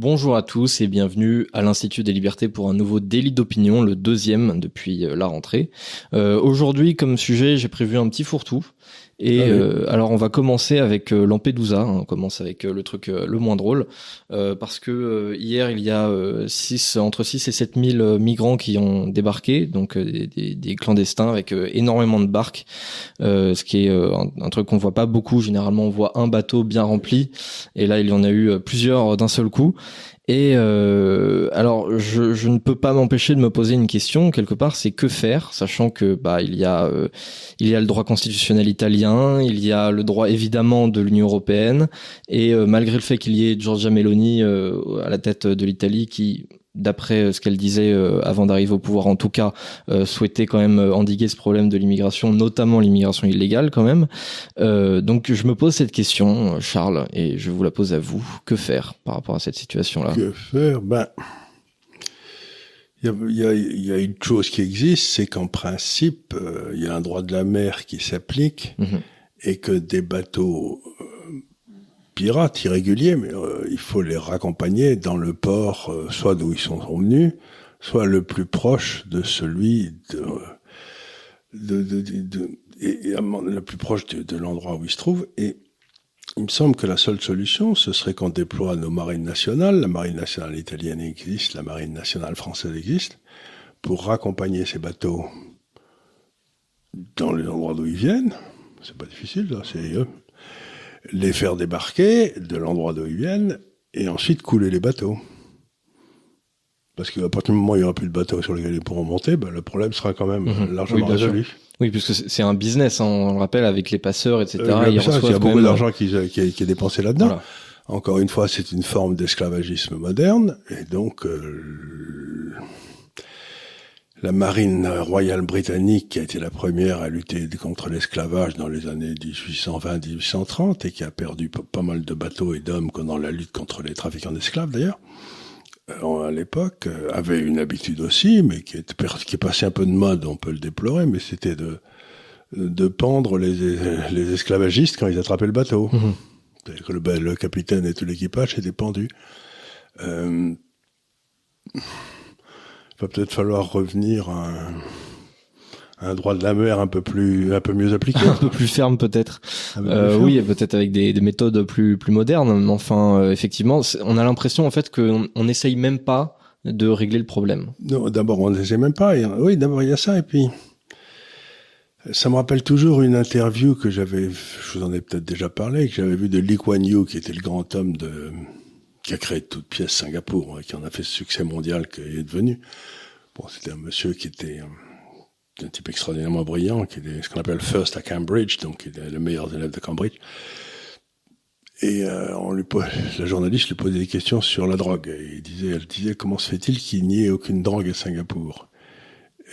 Bonjour à tous et bienvenue à l'Institut des libertés pour un nouveau délit d'opinion, le deuxième depuis euh, la rentrée. Euh, Aujourd'hui, comme sujet, j'ai prévu un petit fourre-tout. Et Ah oui. euh, alors, on va commencer avec euh, Lampedusa. hein. on commence avec euh, le truc euh, le moins drôle, euh, parce que euh, hier, il y a euh, six, entre 6 et 7 000 euh, migrants qui ont débarqué, donc euh, des, des- des clandestins avec euh, énormément de barques, euh, ce qui est euh, un, un truc qu'on voit pas beaucoup. Généralement, on voit un bateau bien rempli, et là, il y en a eu plusieurs d'un seul coup. Et euh, alors, je, ne peux pas m'empêcher de me poser une question quelque part, c'est que faire, sachant que bah il y a euh, il y a le droit constitutionnel italien, il y a le droit évidemment de l'Union européenne, et euh, malgré le fait qu'il y ait Giorgia Meloni à la tête de l'Italie qui D'après euh, ce qu'elle disait euh, avant d'arriver au pouvoir, en tout cas, euh, souhaitait quand même endiguer ce problème de l'immigration, notamment l'immigration illégale quand même. Donc je me pose cette question, Charles, et je vous la pose à vous. Que faire par rapport à cette situation-là? Que faire? Ben, il y a, y y une chose qui existe, c'est qu'en principe, il y a un droit de la mer qui s'applique Mhm. et que des bateaux pirates, irréguliers, mais euh, il faut les raccompagner dans le port, euh, soit d'où ils sont venus, soit le plus proche de celui de, de, de, de- de- et, et le plus proche de, l'endroit où ils se trouvent. Et il me semble que la seule solution, ce serait qu'on déploie nos marines nationales. La marine nationale italienne existe, la marine nationale française existe, pour raccompagner ces bateaux dans les endroits d'où ils viennent. C'est pas difficile, c'est eux. Les faire débarquer de l'endroit d'où ils viennent et ensuite couler les bateaux. Parce qu'à partir du moment où il n'y aura plus de bateaux sur lesquels ils pourront monter, ben, le problème sera quand même Mhm. largement Oui, résolu. Oui, puisque c'est un business, hein, on le rappelle, avec les passeurs, etc. Euh, ça, il y a beaucoup même- d'argent qui, qui, est- qui est dépensé là-dedans. Voilà. Encore une fois, c'est une forme d'esclavagisme moderne, et donc euh, la marine royale britannique, qui a été la première à lutter contre l'esclavage dans les années 1820-1830, et qui a perdu pas mal de bateaux et d'hommes dans la lutte contre les trafiquants d'esclaves d'ailleurs, euh, à l'époque, euh, avait une habitude aussi, mais qui est, qui est passée un peu de mode, on peut le déplorer, mais c'était de de pendre les, les esclavagistes quand ils attrapaient le bateau. C'est-à-dire que le, capitaine et tout l'équipage étaient pendus. Euh, va peut-être falloir revenir à un, à un droit de la mer un peu plus, un peu mieux appliqué. un peu plus ferme peut-être. Euh, oui, peut-être avec des, des méthodes plus plus modernes. Mais enfin, euh, effectivement, on a l'impression en fait qu'on on n'essaye même pas de régler le problème. Non, d'abord, on ne les aime même pas. Et, oui, d'abord, il y a ça. Et puis, ça me rappelle toujours une interview que j'avais, je vous en ai peut-être déjà parlé, que j'avais vu de Lee Kuan Yew, qui était le grand homme de, qui a créé de toutes pièces Singapour, hein, qui en a fait ce succès mondial qu'il est devenu. Bon, c'était un monsieur qui était euh, un type extraordinairement brillant, qui était ce qu'on appelle first à Cambridge, donc qui était le meilleur élève de Cambridge. Et euh, on lui po- la journaliste lui posait des questions sur la drogue. Et il disait, elle disait, comment se fait-il qu'il n'y ait aucune drogue à Singapour?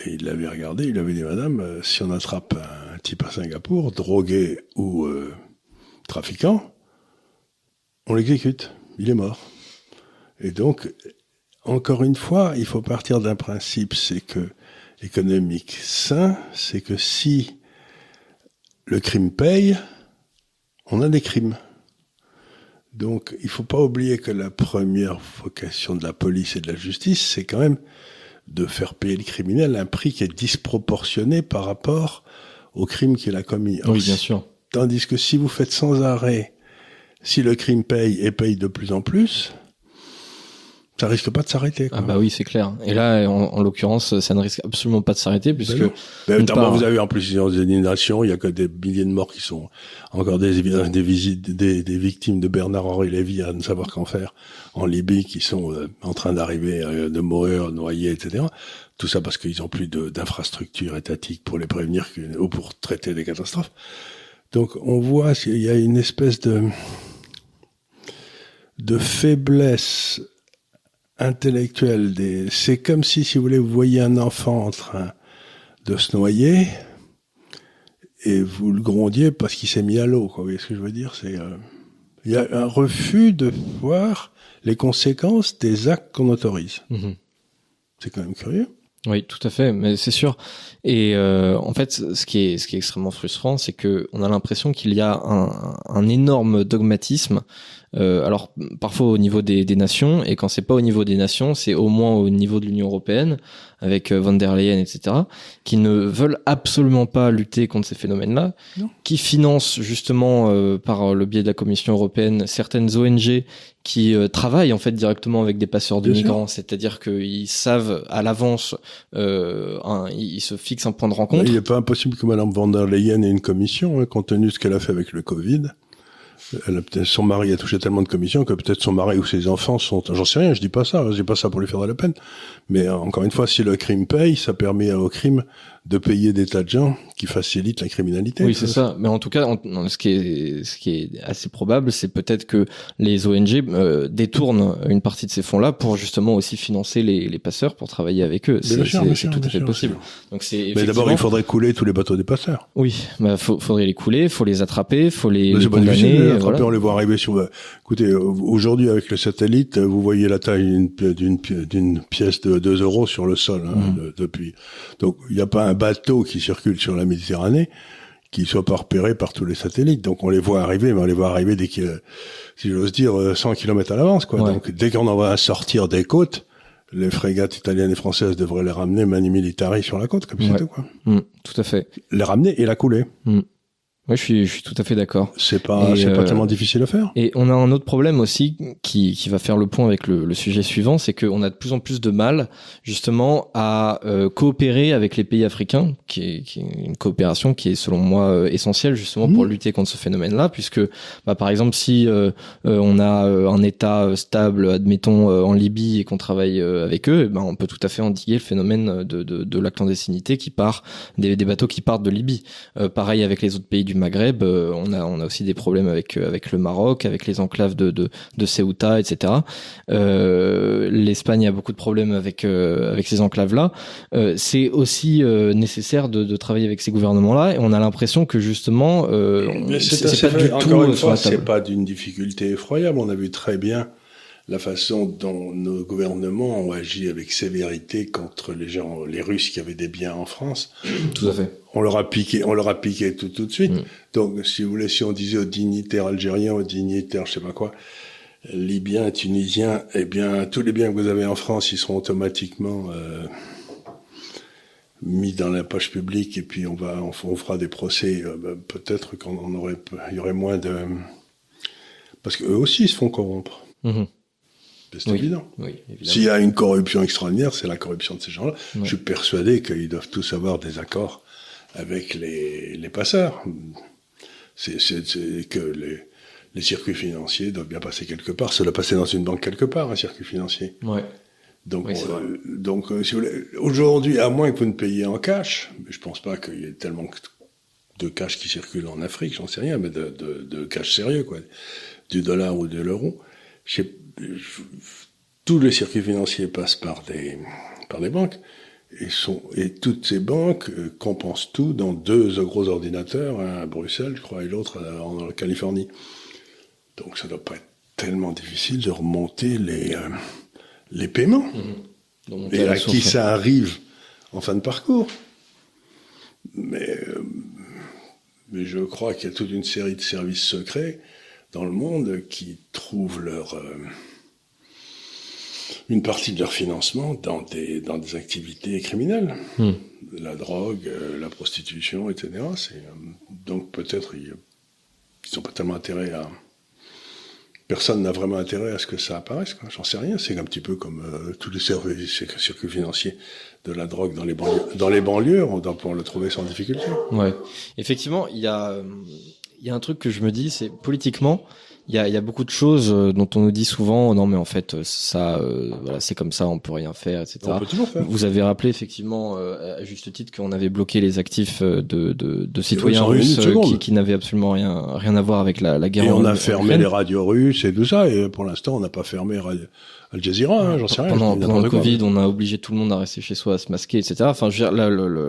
Et il l'avait regardé, il avait dit, Madame, euh, si on attrape un type à Singapour, drogué ou euh, trafiquant, on l'exécute. Il est mort. Et donc, encore une fois, il faut partir d'un principe, c'est que économique sain, c'est que si le crime paye, on a des crimes. Donc, il faut pas oublier que la première vocation de la police et de la justice, c'est quand même de faire payer le criminel un prix qui est disproportionné par rapport au crime qu'il a commis. Or, oui, bien sûr. Tandis que si vous faites sans arrêt, si le crime paye et paye de plus en plus, ça risque pas de s'arrêter. Ah bah oui, c'est clair. Et là, en, en l'occurrence, ça ne risque absolument pas de s'arrêter puisque Ben. Ben, d'une notamment, part- vous avez en plus des inondations, il y a que des milliers de morts qui sont encore des, des, visites, des, des victimes de Bernard-Henri Lévy à ne savoir qu'en faire en Libye qui sont euh, en train d'arriver, euh, de mourir, noyés, etc. Tout ça parce qu'ils ont plus d'infrastructures étatiques pour les prévenir ou pour traiter des catastrophes. Donc on voit qu'il y a une espèce de de faiblesse intellectuelle. Des... C'est comme si, si vous voulez, vous voyez un enfant en train de se noyer et vous le grondiez parce qu'il s'est mis à l'eau. Vous voyez ce que je veux dire? C'est euh, il y a un refus de voir les conséquences des actes qu'on autorise. Mhm. C'est quand même curieux. Oui, tout à fait, mais c'est sûr. Et euh, en fait, ce qui est ce qui est extrêmement frustrant, c'est que on a l'impression qu'il y a un, un énorme dogmatisme. Euh, alors parfois au niveau des, des nations, et quand c'est pas au niveau des nations, c'est au moins au niveau de l'Union européenne, avec euh, von der Leyen, etc., qui ne veulent absolument pas lutter contre ces phénomènes-là, qui financent justement euh, par le biais de la Commission européenne certaines ONG qui euh, travaillent en fait directement avec des passeurs de Bien migrants, c'est-à-dire qu'ils savent à l'avance, euh, ils se fixent un point de rencontre. Il n'est pas impossible que Madame van der Leyen ait une commission, hein, compte tenu de ce qu'elle a fait avec le Covid. Son mari a touché tellement de commissions que peut-être son mari ou ses enfants sont, j'en sais rien, je dis pas ça, je dis pas ça pour lui faire de la peine. Mais euh, encore une fois, si le crime paye, ça permet au crime de payer des tas de gens qui facilitent la criminalité. Oui, c'est ça. Mais en tout cas, ce qui est ce qui est assez probable, c'est peut-être que les ONG euh, détournent une partie de ces fonds-là pour justement aussi financer les, les passeurs pour travailler avec eux. C'est tout bien à fait sûr, possible. Donc c'est Mais d'abord, il faudrait couler tous les bateaux des passeurs. Oui, bah faut, faudrait les couler, faut les attraper, faut les, les pas difficile les attraper, voilà. on les voit arriver sur. Écoutez, aujourd'hui avec le satellite, vous voyez la taille d'une pi- d'une pi- d'une pièce de 2 euros sur le sol hein, de- depuis. Donc il n'y a pas un bateau qui circule sur la Méditerranée qui soit pas repéré par tous les satellites. Donc on les voit arriver, mais on les voit arriver dès que, si j'ose dire, euh, 100 km à l'avance. Quoi. Ouais. Donc dès qu'on en va sortir des côtes, les frégates italiennes et françaises devraient les ramener mani militari sur la côte, comme Ouais. c'est tout. Quoi. Mm, tout à fait. Les ramener et la couler. Oui, je suis, je suis tout à fait d'accord. C'est pas, c'est pas euh, tellement difficile à faire. Et on a un autre problème aussi qui, qui va faire le point avec le, le sujet suivant, c'est qu'on a de plus en plus de mal justement à euh, coopérer avec les pays africains, qui est, qui est une coopération qui est selon moi euh, essentielle justement pour Mhm. lutter contre ce phénomène-là, puisque bah, par exemple si euh, euh, on a un État stable, admettons euh, en Libye et qu'on travaille euh, avec eux, eh ben, on peut tout à fait endiguer le phénomène de, de, de la clandestinité qui part des, des bateaux qui partent de Libye. Euh, pareil avec les autres pays du Maghreb, euh, on a on a aussi des problèmes avec euh, avec le Maroc, avec les enclaves de de, de Ceuta, etc. Euh, L'Espagne a beaucoup de problèmes avec avec ces enclaves là. c'est aussi nécessaire de, de travailler avec ces gouvernements là, et on a l'impression que justement c'est pas du vrai. tout Encore une fois, c'est pas d'une difficulté effroyable. On a vu très bien la façon dont nos gouvernements ont agi avec sévérité contre les gens, les Russes qui avaient des biens en France. Tout à fait. On leur a piqué, on leur a piqué tout, tout de suite. Mm. Donc, si vous voulez, si on disait aux dignitaires algériens, aux dignitaires, je sais pas quoi, libyens, tunisiens, eh bien, tous les biens que vous avez en France, ils seront automatiquement euh, mis dans la poche publique et puis on va, on, fera des procès. euh, bah, Peut-être qu'on aurait, il y aurait moins de, parce qu'eux aussi ils se font corrompre. Mhm. C'est Oui. évident. Oui. S'il y a une corruption extraordinaire, c'est la corruption de ces gens-là. Je suis persuadé qu'ils doivent tous avoir des accords avec les, les passeurs. C'est que les, les circuits financiers doivent bien passer quelque part. Ça doit passer dans une banque quelque part, un circuit financier. Ouais. Donc, euh, donc euh, si aujourd'hui, à moins que vous ne payiez en cash, mais je pense pas qu'il y ait tellement de cash qui circule en Afrique, j'en sais rien, mais de, de, de cash sérieux, quoi, du dollar ou de l'euro. Tous les circuits financiers passent par des, par des banques. Et, sont, et toutes ces banques euh, compensent tout dans deux gros ordinateurs, un à Bruxelles, je crois, et l'autre euh, en Californie. Donc ça doit pas être tellement difficile de remonter les, euh, les paiements. Donc, Et à qui ça arrive en fin de parcours. Mais, euh, mais je crois qu'il y a toute une série de services secrets dans le monde qui trouvent leur, euh, une partie de leur financement dans des, dans des activités criminelles. Hmm. La drogue, euh, la prostitution, etc. C'est, euh, donc peut-être ils n'ont pas tellement intérêt à... Personne n'a vraiment intérêt à ce que ça apparaisse. quoi. J'en sais rien. C'est un petit peu comme euh, tous les services, ces circuits financiers de la drogue dans les banlieues. Dans les banlieues, on doit pouvoir le trouver sans difficulté. Ouais. Effectivement, il y a, y a un truc que je me dis, c'est politiquement, il y a, y a beaucoup de choses euh, dont on nous dit souvent, non mais en fait, euh, ça, euh, voilà, c'est comme ça, on peut rien faire, etc. On peut toujours faire. Vous avez rappelé effectivement, euh, à juste titre, qu'on avait bloqué les actifs euh, de, de, de citoyens russes qui, qui n'avaient absolument rien, rien à voir avec la, la guerre. Et on en- a fermé les radios russes et tout ça. Et pour l'instant, on n'a pas fermé Radio- Al Jazeera. Hein, J'en sais rien. Pendant, pendant le. Covid, on a obligé tout le monde à rester chez soi, à se masquer, etc. Enfin,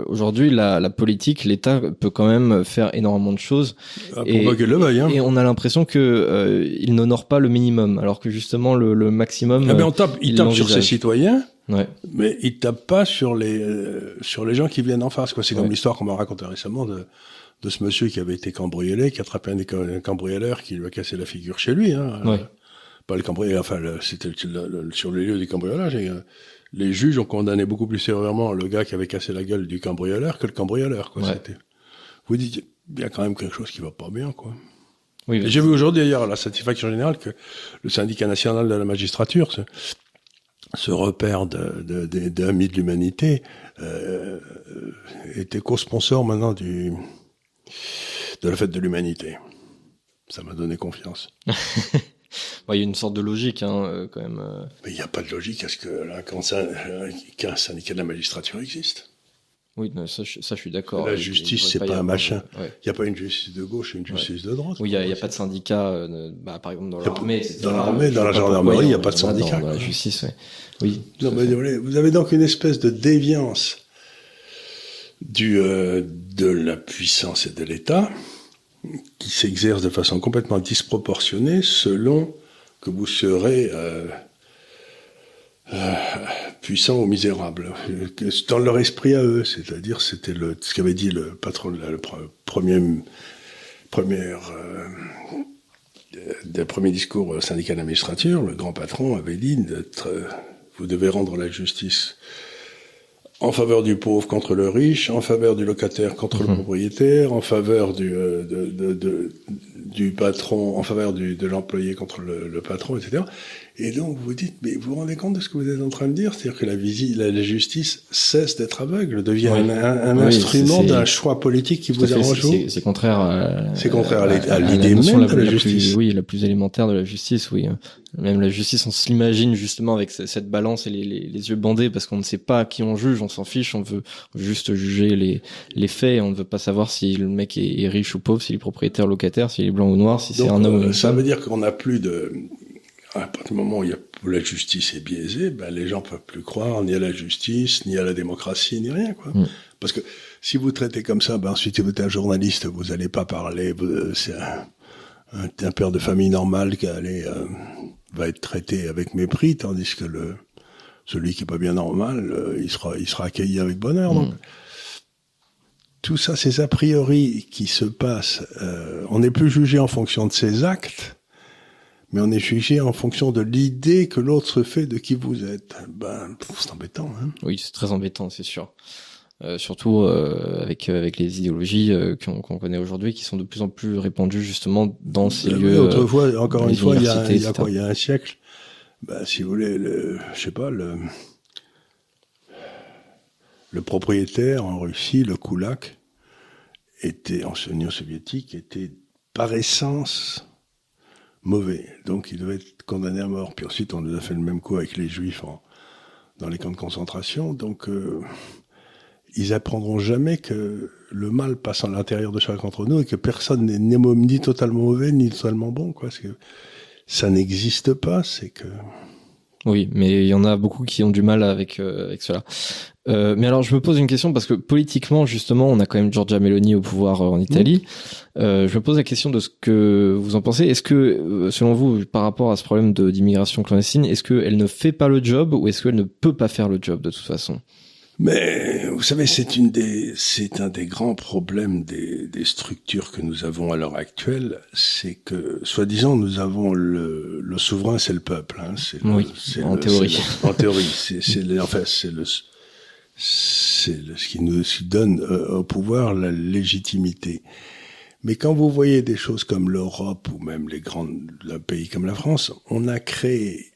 aujourd'hui, la, la politique, l'État peut quand même faire énormément de choses. Ah, pour Et- le. Hein. Et on a l'impression que euh, il n'honore pas le minimum, alors que justement le, le maximum. Ah ben, euh, on tape, il il tape sur ses citoyens Ouais. Mais il tape pas sur les euh, sur les gens qui viennent en face. Quoi. C'est comme l'histoire qu'on m'a racontée récemment de de ce monsieur qui avait été cambriolé, qui a attrapé un, cambrioleur qui lui a cassé la figure chez lui. Hein. Ouais. Pas le cambrioleur, enfin c'était sur le lieu du cambriolage. Et, euh, les juges ont condamné beaucoup plus sévèrement le gars qui avait cassé la gueule du cambrioleur que le cambrioleur. Quoi. C'était. Vous dites, il y a quand même quelque chose qui va pas bien, quoi. Oui, J'ai vu aujourd'hui d'ailleurs à la satisfaction générale que le syndicat national de la magistrature, ce, ce repère de, de, de, de l'humanité, euh, était co-sponsor maintenant du de la fête de l'humanité. Ça m'a donné confiance. Il y a une sorte de logique, hein, euh, quand même. euh. Mais il n'y a pas de logique à ce que là, quand ça- qu'un syndicat de la magistrature existe. Oui, non, ça, je, ça, je suis d'accord. La justice, c'est y pas un machin. ouais. Il n'y a pas une justice de gauche et une justice de droite. Oui, il n'y a, pas de syndicat, euh, bah, par exemple dans pas- l'armée, dans l'armée, dans la pas gendarmerie, il y a pas de syndicat, Dans, la justice, ouais. Oui. Non, mais fait. vous avez- vous avez donc une espèce de déviance du, euh, de la puissance et de l'État qui s'exerce de façon complètement disproportionnée selon que vous serez euh, euh, puissant ou misérable. Euh, Dans leur esprit à eux, c'est-à-dire c'était le, ce qu'avait dit le patron, de la- le pre- premier, première, euh, des premiers discours la magistrature, le grand patron avait dit d'être, euh, vous devez rendre la justice en faveur du pauvre contre le riche, en faveur du locataire contre le propriétaire, en faveur du, euh, de, de- de- du patron, en faveur du, de l'employé contre le, le patron, etc. Et donc vous dites, mais vous vous rendez compte de ce que vous êtes en train de dire? C'est-à-dire que la, la, la justice cesse d'être aveugle, devient Oui. un, un- un Oui, instrument d'un choix politique qui à vous arrange c'est- contraire à, C'est contraire à l'idée- à même la, de la justice. oui, la plus élémentaire de la justice, oui. Même la justice, on se l'imagine justement avec ce- cette balance et les, les- les yeux bandés parce qu'on ne sait pas qui on juge, on s'en fiche, on veut juste juger les, les faits, on ne veut pas savoir si le mec est, est riche ou pauvre, s'il est propriétaire, locataire, s'il est blanc ou noir, si c'est un homme ou euh, ça veut dire qu'on n'a plus de. À partir du moment où, il y a, où la justice est biaisée, ben, les gens peuvent plus croire ni à la justice, ni à la démocratie, ni rien. Quoi. Mm. Parce que si vous traitez comme ça, ben, ensuite vous êtes un journaliste, vous n'allez pas parler. C'est un, un, un père de famille normal qui allait, euh, va être traité avec mépris, tandis que le celui qui est pas bien normal, euh, il sera, il sera accueilli avec bonheur. Donc, tout ça, ces a priori qui se passent, euh, on n'est plus jugé en fonction de ses actes, mais on est jugé en fonction de l'idée que l'autre se fait de qui vous êtes. Ben, c'est embêtant. Hein Oui, c'est très embêtant, c'est sûr. Euh, surtout euh, avec avec les idéologies euh, qu'on connaît aujourd'hui, qui sont de plus en plus répandues justement dans ces Euh, lieux. euh, autrefois, encore une fois, il y a, universités, il y a etc. quoi Il y a un siècle. Ben, si vous voulez, le, je sais pas, le, le propriétaire en Russie, le koulak, était en Union soviétique, était par essence mauvais. Donc il devait être condamné à mort. Puis ensuite, on nous a fait le même coup avec les juifs en, dans les camps de concentration. Donc euh, ils apprendront jamais que le mal passe à l'intérieur de chacun d'entre nous et que personne n'est ni, ni totalement mauvais ni totalement bon. Quoi. Que ça n'existe pas. C'est que Oui, mais il y en a beaucoup qui ont du mal avec euh, avec cela. Euh, mais alors, je me pose une question parce que politiquement, justement, on a quand même Giorgia Meloni au pouvoir euh, en Italie. Euh, je me pose la question de ce que vous en pensez. Est-ce que, selon vous, par rapport à ce problème d'immigration clandestine, est-ce qu'elle ne fait pas le job ou est-ce qu'elle ne peut pas faire le job de toute façon? Mais vous savez, c'est une des, c'est un des grands problèmes des, des structures que nous avons à l'heure actuelle, c'est que, soi-disant, nous avons le, le souverain, c'est le peuple. Hein, c'est Oui, c'est en le- théorie. le- en théorie, c'est, c'est le- enfin, c'est le, c'est le- ce qui nous donne euh, au pouvoir la légitimité. Mais quand vous voyez des choses comme l'Europe ou même les grands un pays comme la France, on a créé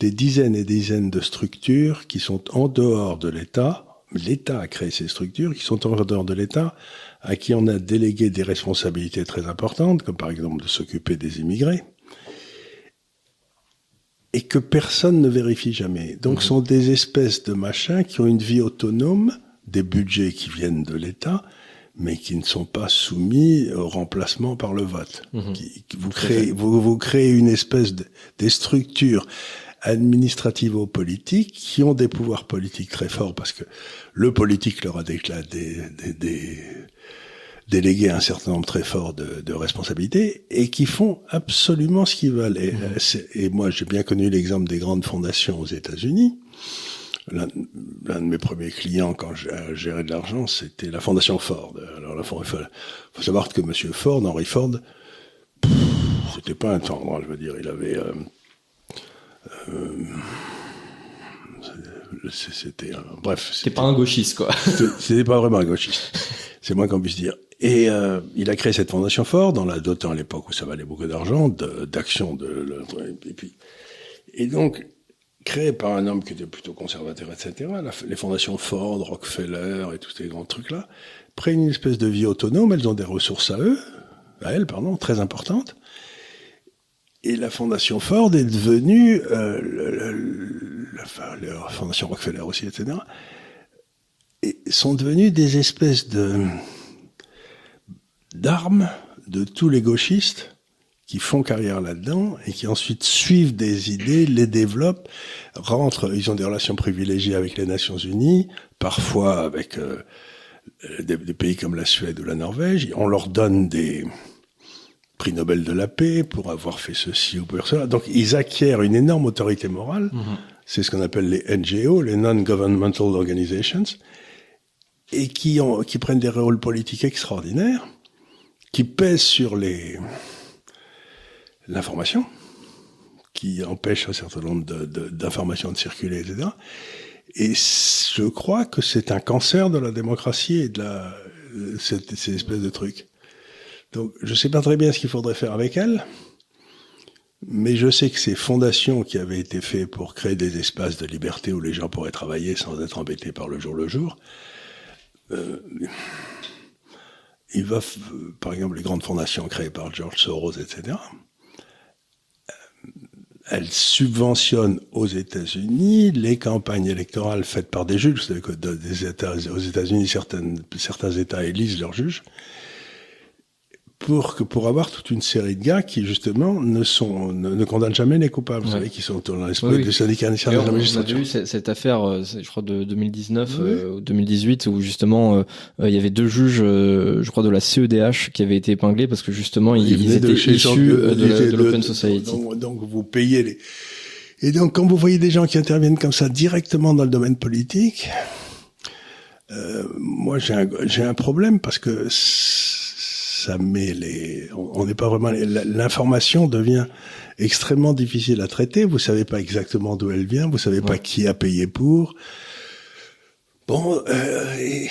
des dizaines et des dizaines de structures qui sont en dehors de l'État. L'État a créé ces structures qui sont en dehors de l'État, à qui on a délégué des responsabilités très importantes, comme par exemple de s'occuper des immigrés, et que personne ne vérifie jamais. Donc, ce sont des espèces de machins qui ont une vie autonome, des budgets qui viennent de l'État, mais qui ne sont pas soumis au remplacement par le vote. Qui- qui- vous, créez, vous, vous créez une espèce de, des structures administrativo-politiques qui ont des pouvoirs politiques très forts parce que le politique leur a déclaré des, des, des, un certain nombre très fort de, de responsabilités et qui font absolument ce qu'ils veulent. Et, mmh. et moi, j'ai bien connu l'exemple des grandes fondations aux États-Unis. L'un de mes premiers clients quand j'ai géré de l'argent, c'était la fondation Ford. Alors la faut, faut savoir que Monsieur Ford, Henry Ford, c'était pas un tendre, hein, je veux dire, il avait euh, euh, c'était bref. C'était pas un gauchiste quoi. C'était pas vraiment un gauchiste. C'est moins qu'on puisse dire. Et euh, il a créé cette fondation Ford dans la dotant à l'époque où ça valait beaucoup d'argent, d'actions de, et puis et donc créé par un homme qui était plutôt conservateur, etc. les fondations Ford, Rockefeller et tous ces grands trucs là prennent une espèce de vie autonome. Elles ont des ressources à eux, à elles, pardon, très importantes. Et la fondation Ford est devenue, euh, le, enfin, la fondation Rockefeller aussi, etc. Et sont devenues des espèces de d'armes de tous les gauchistes qui font carrière là-dedans et qui ensuite suivent des idées, les développent, rentrent, ils ont des relations privilégiées avec les Nations Unies, parfois avec euh, des, pays comme la Suède ou la Norvège. On leur donne des, prix Nobel de la paix pour avoir fait ceci ou pour cela. Donc ils acquièrent une énorme autorité morale. Mhm. C'est ce qu'on appelle les NGO, les Non-Governmental Organizations, et qui, ont, qui prennent des rôles politiques extraordinaires, qui pèsent sur les l'information, qui empêchent un certain nombre d'informations de, circuler, etc. Et je crois que c'est un cancer de la démocratie et de la, cette, ces espèces de trucs. Donc, je ne sais pas très bien ce qu'il faudrait faire avec elle, mais je sais que ces fondations qui avaient été faites pour créer des espaces de liberté où les gens pourraient travailler sans être embêtés par le jour le jour, euh, il par exemple, les grandes fondations créées par George Soros, etc. Euh, elles subventionnent aux États-Unis les campagnes électorales faites par des juges. Vous savez que des aux États-Unis, certains États élisent leurs juges pour que pour avoir toute une série de gars qui justement ne sont ne, condamnent jamais les coupables, vous savez, qui sont dans l'esprit oui, du syndicat national de la magistrature. On a vu cette affaire, euh, je crois de 2019 euh, ou 2018, où justement euh, il y avait deux juges, je crois de la CEDH, qui avaient été épinglés parce que justement ils, étaient issus de, l'Open Society. Donc, donc, vous payez les. Et donc quand vous voyez des gens qui interviennent comme ça directement dans le domaine politique, euh, moi j'ai un j'ai un problème parce que ça met les, on n'est pas vraiment, l'information devient extrêmement difficile à traiter. Vous savez pas exactement d'où elle vient, vous savez pas qui a payé pour. Bon, euh, et,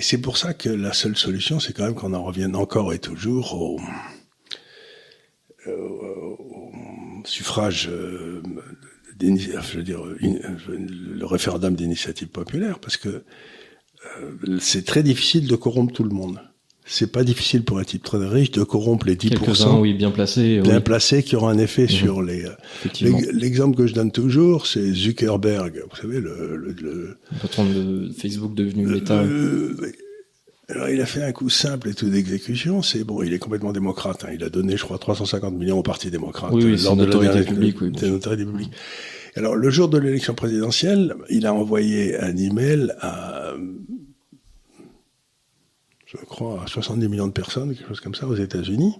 c'est pour ça que la seule solution, c'est quand même qu'on en revienne encore et toujours au, suffrage, euh, je veux dire, le référendum d'initiative populaire, parce que euh, c'est très difficile de corrompre tout le monde c'est pas difficile pour un type très riche de corrompre les 10%. Quelques-uns, oui, bien placés. Bien placés qui auront un effet mhm. sur les... Euh, l'exemple que je donne toujours, c'est Zuckerberg. Vous savez, le... le, le patron de Facebook devenu l'État. Alors, il a fait un coup simple et tout d'exécution. C'est bon, il est complètement démocrate. Hein. Il a donné, je crois, 350 millions au Parti démocrate. Oui, oui lors de la publique. Oui, notoriété publique. Alors, le jour de l'élection présidentielle, il a envoyé un email à je crois, à 70 millions de personnes, quelque chose comme ça, aux États-Unis.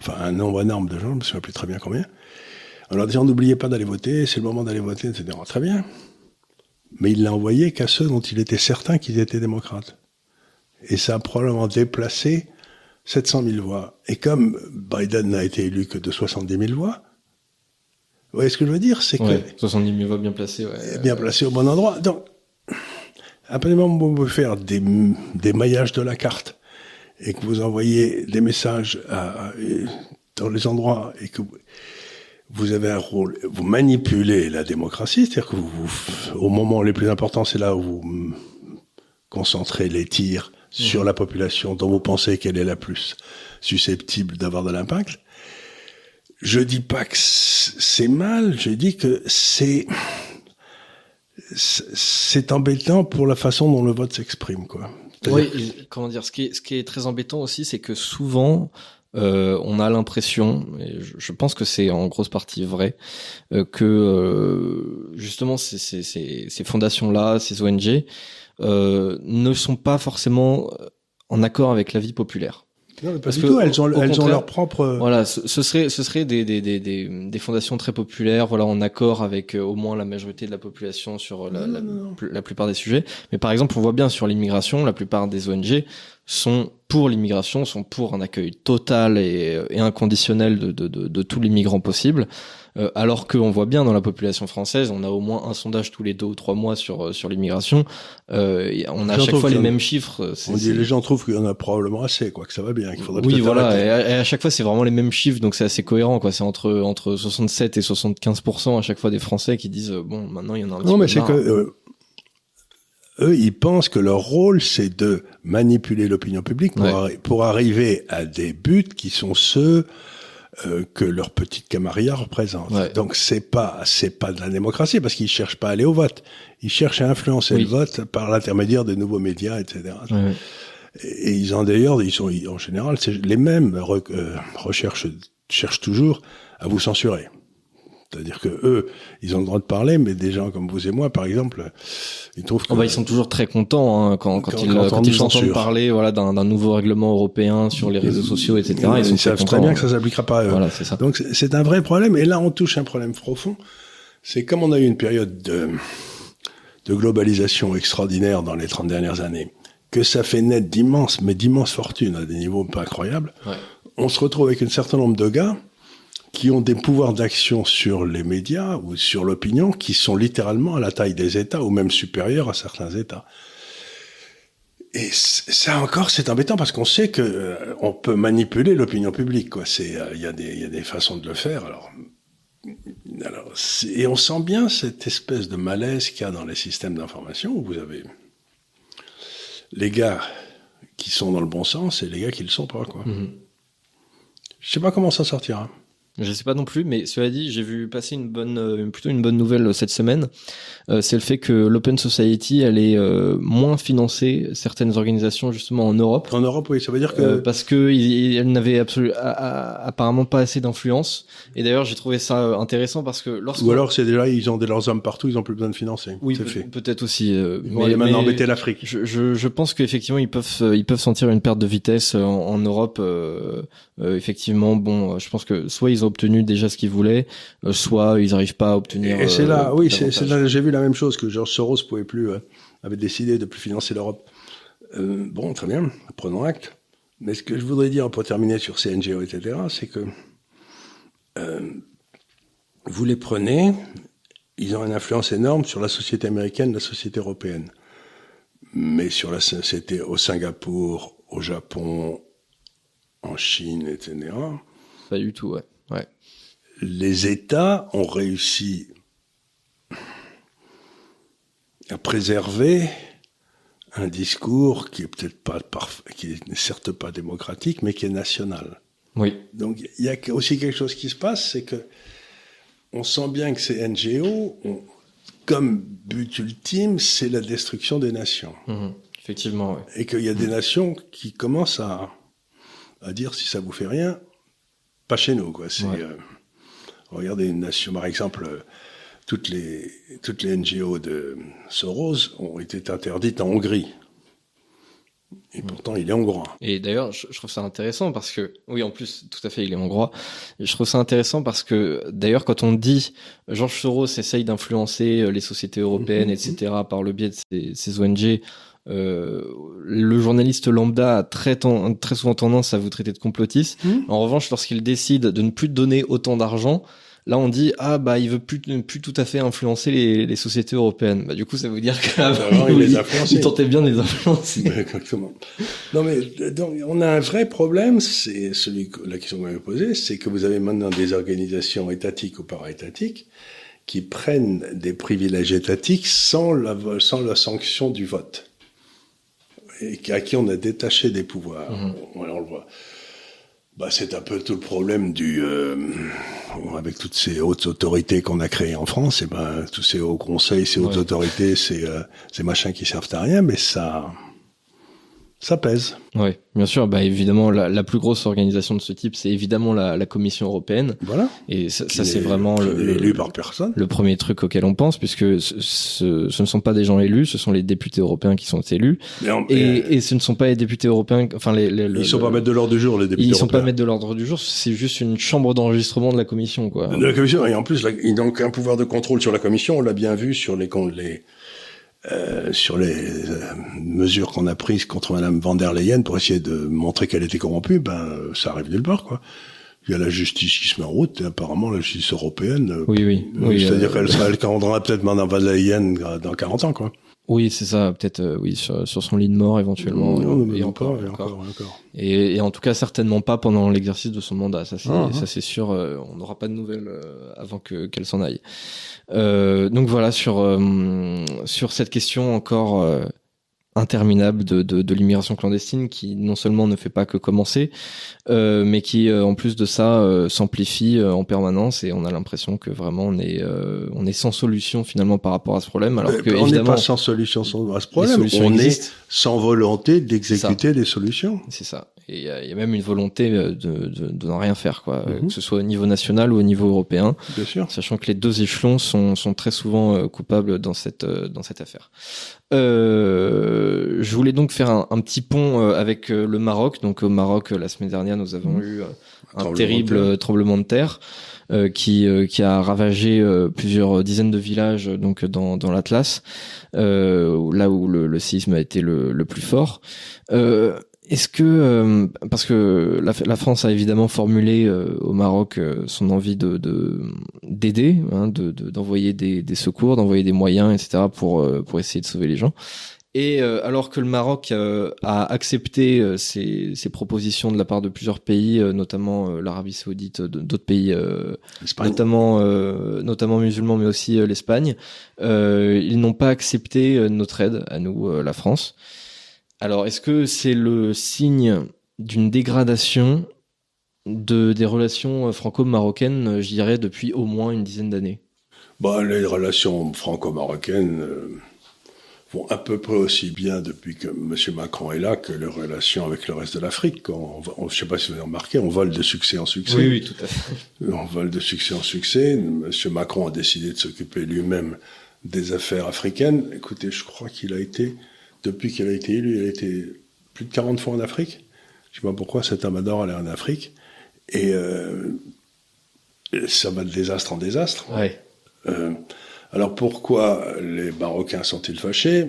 Enfin, un nombre énorme de gens, je ne me souviens plus très bien combien. En leur disant, n'oubliez pas d'aller voter, c'est le moment d'aller voter, etc. Très bien. Mais il l'a envoyé qu'à ceux dont il était certain qu'ils étaient démocrates. Et ça a probablement déplacé 700 000 voix. Et comme Biden n'a été élu que de 70 000 voix, vous voyez ce que je veux dire C'est que... 70 000 voix bien placées, ouais. Bien placées au bon endroit. Donc, Absolument, vous pouvez faire des, des maillages de la carte et que vous envoyez des messages à, dans les endroits et que vous avez un rôle, vous manipulez la démocratie, c'est-à-dire que vous, au moment les plus importants, c'est là où vous concentrez les tirs sur mmh. la population dont vous pensez qu'elle est la plus susceptible d'avoir de l'impact. Je dis pas que c'est mal, je dis que c'est c'est embêtant pour la façon dont le vote s'exprime, quoi. Oui, comment dire, ce qui est, ce qui est très embêtant aussi, c'est que souvent, euh, on a l'impression, et je, pense que c'est en grosse partie vrai, euh, que euh, justement ces, ces, ces, ces fondations-là, ces ONG, euh, ne sont pas forcément en accord avec la vie populaire. Non, pas Parce du que, tout. Elles ont, elles ont leur propre. Voilà, ce, ce serait, ce serait des, des, des, des, fondations très populaires, voilà, en accord avec euh, au moins la majorité de la population sur la, la, la, plupart des sujets. Mais par exemple, on voit bien sur l'immigration, la plupart des ONG sont pour l'immigration, sont pour un accueil total et, et inconditionnel de, de, de, de tous les migrants possibles. Euh, alors qu'on voit bien dans la population française, on a au moins un sondage tous les deux ou trois mois sur euh, sur l'immigration. Euh, on a à chaque fois les mêmes chiffres. On dit les gens trouvent qu'il y en a probablement assez, quoi, que ça va bien, qu'il faudrait. Oui, voilà. Et à, chaque fois, c'est vraiment les mêmes chiffres, donc c'est assez cohérent, quoi. C'est entre entre 67 et 75 à chaque fois des Français qui disent bon, maintenant il y en a un petit non, mais c'est que eux, ils pensent que leur rôle, c'est de manipuler l'opinion publique pour, pour, arriver à des buts qui sont ceux euh, que leur petite camarilla représente. Donc c'est pas c'est pas de la démocratie parce qu'ils cherchent pas à aller au vote. Ils cherchent à influencer le vote par l'intermédiaire des nouveaux médias, etc. Et, ils ont d'ailleurs, ils sont en général, les mêmes euh, recherches cherchent toujours à vous censurer. C'est-à-dire que eux, ils ont le droit de parler, mais des gens comme vous et moi, par exemple, ils trouvent que... Oh bah, ils sont toujours très contents hein, quand, quand, ils, quand ils entendent parler voilà, d'un nouveau règlement européen sur les réseaux sociaux, etc. Ils, ils savent très bien que ça s'appliquera pas à eux. Voilà, c'est ça. Donc c'est un vrai problème. Et là, on touche un problème profond. C'est comme on a eu une période de, de globalisation extraordinaire dans les 30 dernières années, que ça fait naître d'immenses, mais d'immenses fortunes à des niveaux pas incroyables. Ouais. On se retrouve avec un certain nombre de gars qui ont des pouvoirs d'action sur les médias ou sur l'opinion qui sont littéralement à la taille des États ou même supérieurs à certains États. Et ça encore, c'est embêtant parce qu'on sait que euh, on peut manipuler l'opinion publique. Quoi. C'est, euh, il y a des, il y a des façons de le faire. Alors, alors, et on sent bien cette espèce de malaise qu'il y a dans les systèmes d'information où vous avez les gars qui sont dans le bon sens et les gars qui le sont pas. Quoi. Mm-hmm. Je sais pas comment ça sortira. Je sais pas non plus, mais cela dit, j'ai vu passer une bonne, euh, plutôt une bonne nouvelle euh, cette semaine. Euh, c'est le fait que l'Open Society allait euh, moins financer certaines organisations justement en Europe. En Europe, oui, ça veut dire que euh, parce que elle n'avait absolument apparemment pas assez d'influence. Et d'ailleurs, j'ai trouvé ça intéressant parce que lorsque ou alors c'est déjà ils ont des leurs hommes partout, ils ont plus besoin de financer. Oui, peut-être aussi. ils vont aller maintenant embêter l'Afrique. Je, je, je, pense qu'effectivement ils peuvent ils peuvent sentir une perte de vitesse en, en Europe. effectivement, bon, je pense que soit ils obtenu déjà ce qu'ils voulaient, euh, soit ils n'arrivent pas à obtenir. Et c'est là, euh, oui, c'est là, j'ai vu la même chose que George Soros pouvait plus, euh, avait décidé de plus financer l'Europe. bon, très bien, prenons acte. Mais ce que je voudrais dire pour terminer sur CNGO, etc., c'est que vous les prenez, ils ont une influence énorme sur la société américaine, la société européenne. Mais sur la société au Singapour, au Japon, en Chine, etc. Pas du tout, ouais. Les États ont réussi à préserver un discours qui est peut-être pas parfait, qui est certes pas démocratique, mais qui est national. Oui. Donc il y a aussi quelque chose qui se passe, c'est que on sent bien que ces NGO, ont, comme but ultime, c'est la destruction des nations. Mmh, effectivement. Et qu'il y a des nations qui commencent à, à dire si ça vous fait rien, pas chez nous, quoi. C'est, euh, regardez une nation, par exemple, euh, toutes les, toutes les NGO de Soros ont été interdites en Hongrie. Et pourtant, il est hongrois. Et d'ailleurs, je, trouve ça intéressant parce que, oui, en plus, tout à fait, il est hongrois. Je trouve ça intéressant parce que, d'ailleurs, quand on dit Georges Soros essaye d'influencer euh, les sociétés européennes, mm-hmm. etc., par le biais de ces, ces ONG, le journaliste lambda a très, très souvent tendance à vous traiter de complotiste. Mmh. En revanche, lorsqu'il décide de ne plus donner autant d'argent, là on dit ah bah il veut plus plus tout à fait influencer les, les sociétés européennes. Bah du coup ça veut dire que il, les il, tentait bien de les influencer. Exactement. Non mais donc on a un vrai problème, c'est celui la question que vous m'avez posée, c'est que vous avez maintenant des organisations étatiques ou para-étatiques qui prennent des privilèges étatiques sans la sans la sanction du vote et à qui on a détaché des pouvoirs. Mhm. on le voit. Bah, c'est un peu tout le problème du euh, avec toutes ces hautes autorités qu'on a créées en France. Et ben tous ces hauts conseils, ces hautes autorités, ces euh, ces machins qui servent à rien, mais ça ça pèse. Oui, bien sûr. Bah évidemment, la, la, plus grosse organisation de ce type, c'est évidemment la, la, Commission européenne. Voilà. Et ça, ça c'est vraiment le, élu par personne. Le premier truc auquel on pense, puisque ce, ce, ce, ne sont pas des gens élus, ce sont les députés européens qui sont élus. Et, et, ce ne sont pas les députés européens. Enfin, les, les ils sont pas mettre de l'ordre du jour, les députés. Ils européens. sont pas mettre de l'ordre du jour. C'est juste une chambre d'enregistrement de la Commission, quoi. De la Commission. Et en plus, ils n'ont aucun pouvoir de contrôle sur la Commission. On l'a bien vu sur les les euh, sur les euh, mesures qu'on a prises contre Madame van der Leyen pour essayer de montrer qu'elle était corrompue, ben ça arrive nulle part quoi. Il y a la justice qui se met en route et apparemment la justice européenne. euh, Oui, oui. oui C'est-à-dire euh, qu'elle sera, elle peut-être Madame van der Leyen dans 40 ans quoi. Oui, c'est ça. Peut-être, euh, oui, sur, sur, son lit de mort éventuellement. Non, mais et encore, encore, et encore. encore, et encore. Et, et, en tout cas, certainement pas pendant l'exercice de son mandat. Ça, c'est, Ah, ça, c'est sûr. euh, on n'aura pas de nouvelles euh, avant que qu'elle s'en aille. Euh, donc voilà sur euh, sur cette question encore euh, interminable de, de, de l'immigration clandestine qui non seulement ne fait pas que commencer, euh, mais qui euh, en plus de ça euh, s'amplifie euh, en permanence et on a l'impression que vraiment on est euh, on est sans solution finalement par rapport à ce problème. Alors que on n'est pas sans solution à ce problème. solutions On existent. est sans volonté d'exécuter des solutions. C'est ça. Et il y, a- il y a même une volonté de, de, de n'en rien faire, quoi, Mhm. que ce soit au niveau national ou au niveau européen, Bien sûr. sachant que les deux échelons sont, sont très souvent coupables dans cette, euh, dans cette affaire. Euh, je voulais donc faire un, un petit pont avec le Maroc. Donc au Maroc, la semaine dernière, nous avons eu euh, un de terrible euh, tremblement de terre. euh, qui euh, qui a ravagé euh, plusieurs dizaines de villages euh, donc dans dans l'Atlas euh, là où le, le séisme a été le, le plus fort euh, est-ce que euh, parce que la, la France a évidemment formulé euh, au Maroc euh, son envie de de- d'aider, hein, de de- d'envoyer des, des secours, d'envoyer des moyens, etc. pour pour essayer de sauver les gens. Et euh, alors que le Maroc euh, a accepté euh, ces, ces propositions de la part de plusieurs pays, notamment l'Arabie Saoudite, d'autres pays, notamment notamment musulmans, mais aussi l'Espagne, ils n'ont pas accepté notre aide à nous, la France. Alors, est-ce que c'est le signe d'une dégradation de, des relations franco-marocaines, je dirais, depuis au moins une dizaine d'années? Bah, les relations franco-marocaines vont à peu près aussi bien depuis que M. Macron est là que les relations avec le reste de l'Afrique. On, je ne sais pas si vous avez remarqué, on vole de succès en succès. tout à fait. On vole de succès en succès. M. Macron a décidé de s'occuper lui-même des affaires africaines. Écoutez, je crois qu'il a été, depuis qu'il a été élu, il a été plus de 40 fois en Afrique. Je ne sais pas pourquoi cet homme adore aller en Afrique. Et euh, ça va de désastre en désastre. Ouais. Euh, alors pourquoi les Marocains sont-ils fâchés?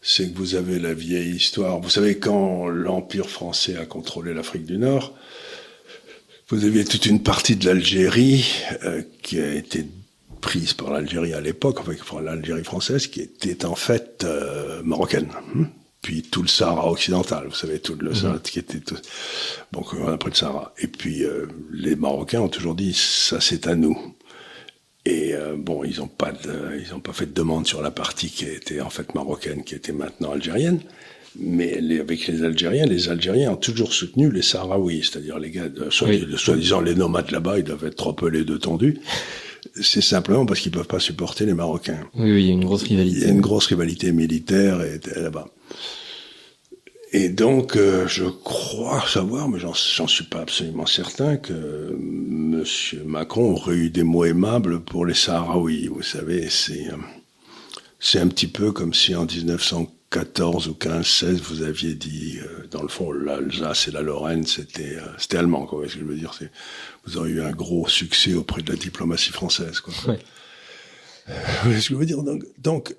C'est que vous avez la vieille histoire. Vous savez, quand l'Empire français a contrôlé l'Afrique du Nord, vous aviez toute une partie de l'Algérie euh, qui a été prise par l'Algérie à l'époque, enfin par l'Algérie française, qui était en fait euh, marocaine. Hmm puis tout le Sahara occidental, vous savez, tout le Sahara qui était tout... bon, après le Sahara. Et puis euh, les Marocains ont toujours dit ça c'est à nous. Et euh, bon, ils n'ont pas de, ils ont pas fait de demande sur la partie qui était en fait marocaine, qui était maintenant algérienne. Mais les, avec les Algériens, les Algériens ont toujours soutenu les Sahraouis, c'est-à-dire les gars, de, Oui. soi-disant les nomades là-bas, ils doivent être trop pelés de tendus. C'est simplement parce qu'ils peuvent pas supporter les Marocains. Oui, oui, il y a une grosse Il y rivalité. a une grosse rivalité militaire et, là-bas. Et donc, euh, je crois savoir, mais j'en suis pas absolument certain, que Monsieur Macron aurait eu des mots aimables pour les Sahraouis. Vous savez, c'est euh, c'est un petit peu comme si en 1914 ou 15, 16, vous aviez dit, euh, dans le fond, l'Alsace et la Lorraine, c'était euh, c'était allemand. Quoi, ce que je veux dire, c'est vous auriez eu un gros succès auprès de la diplomatie française. Quoi. Ouais. Voyez ce que je veux dire? Donc, donc, euh,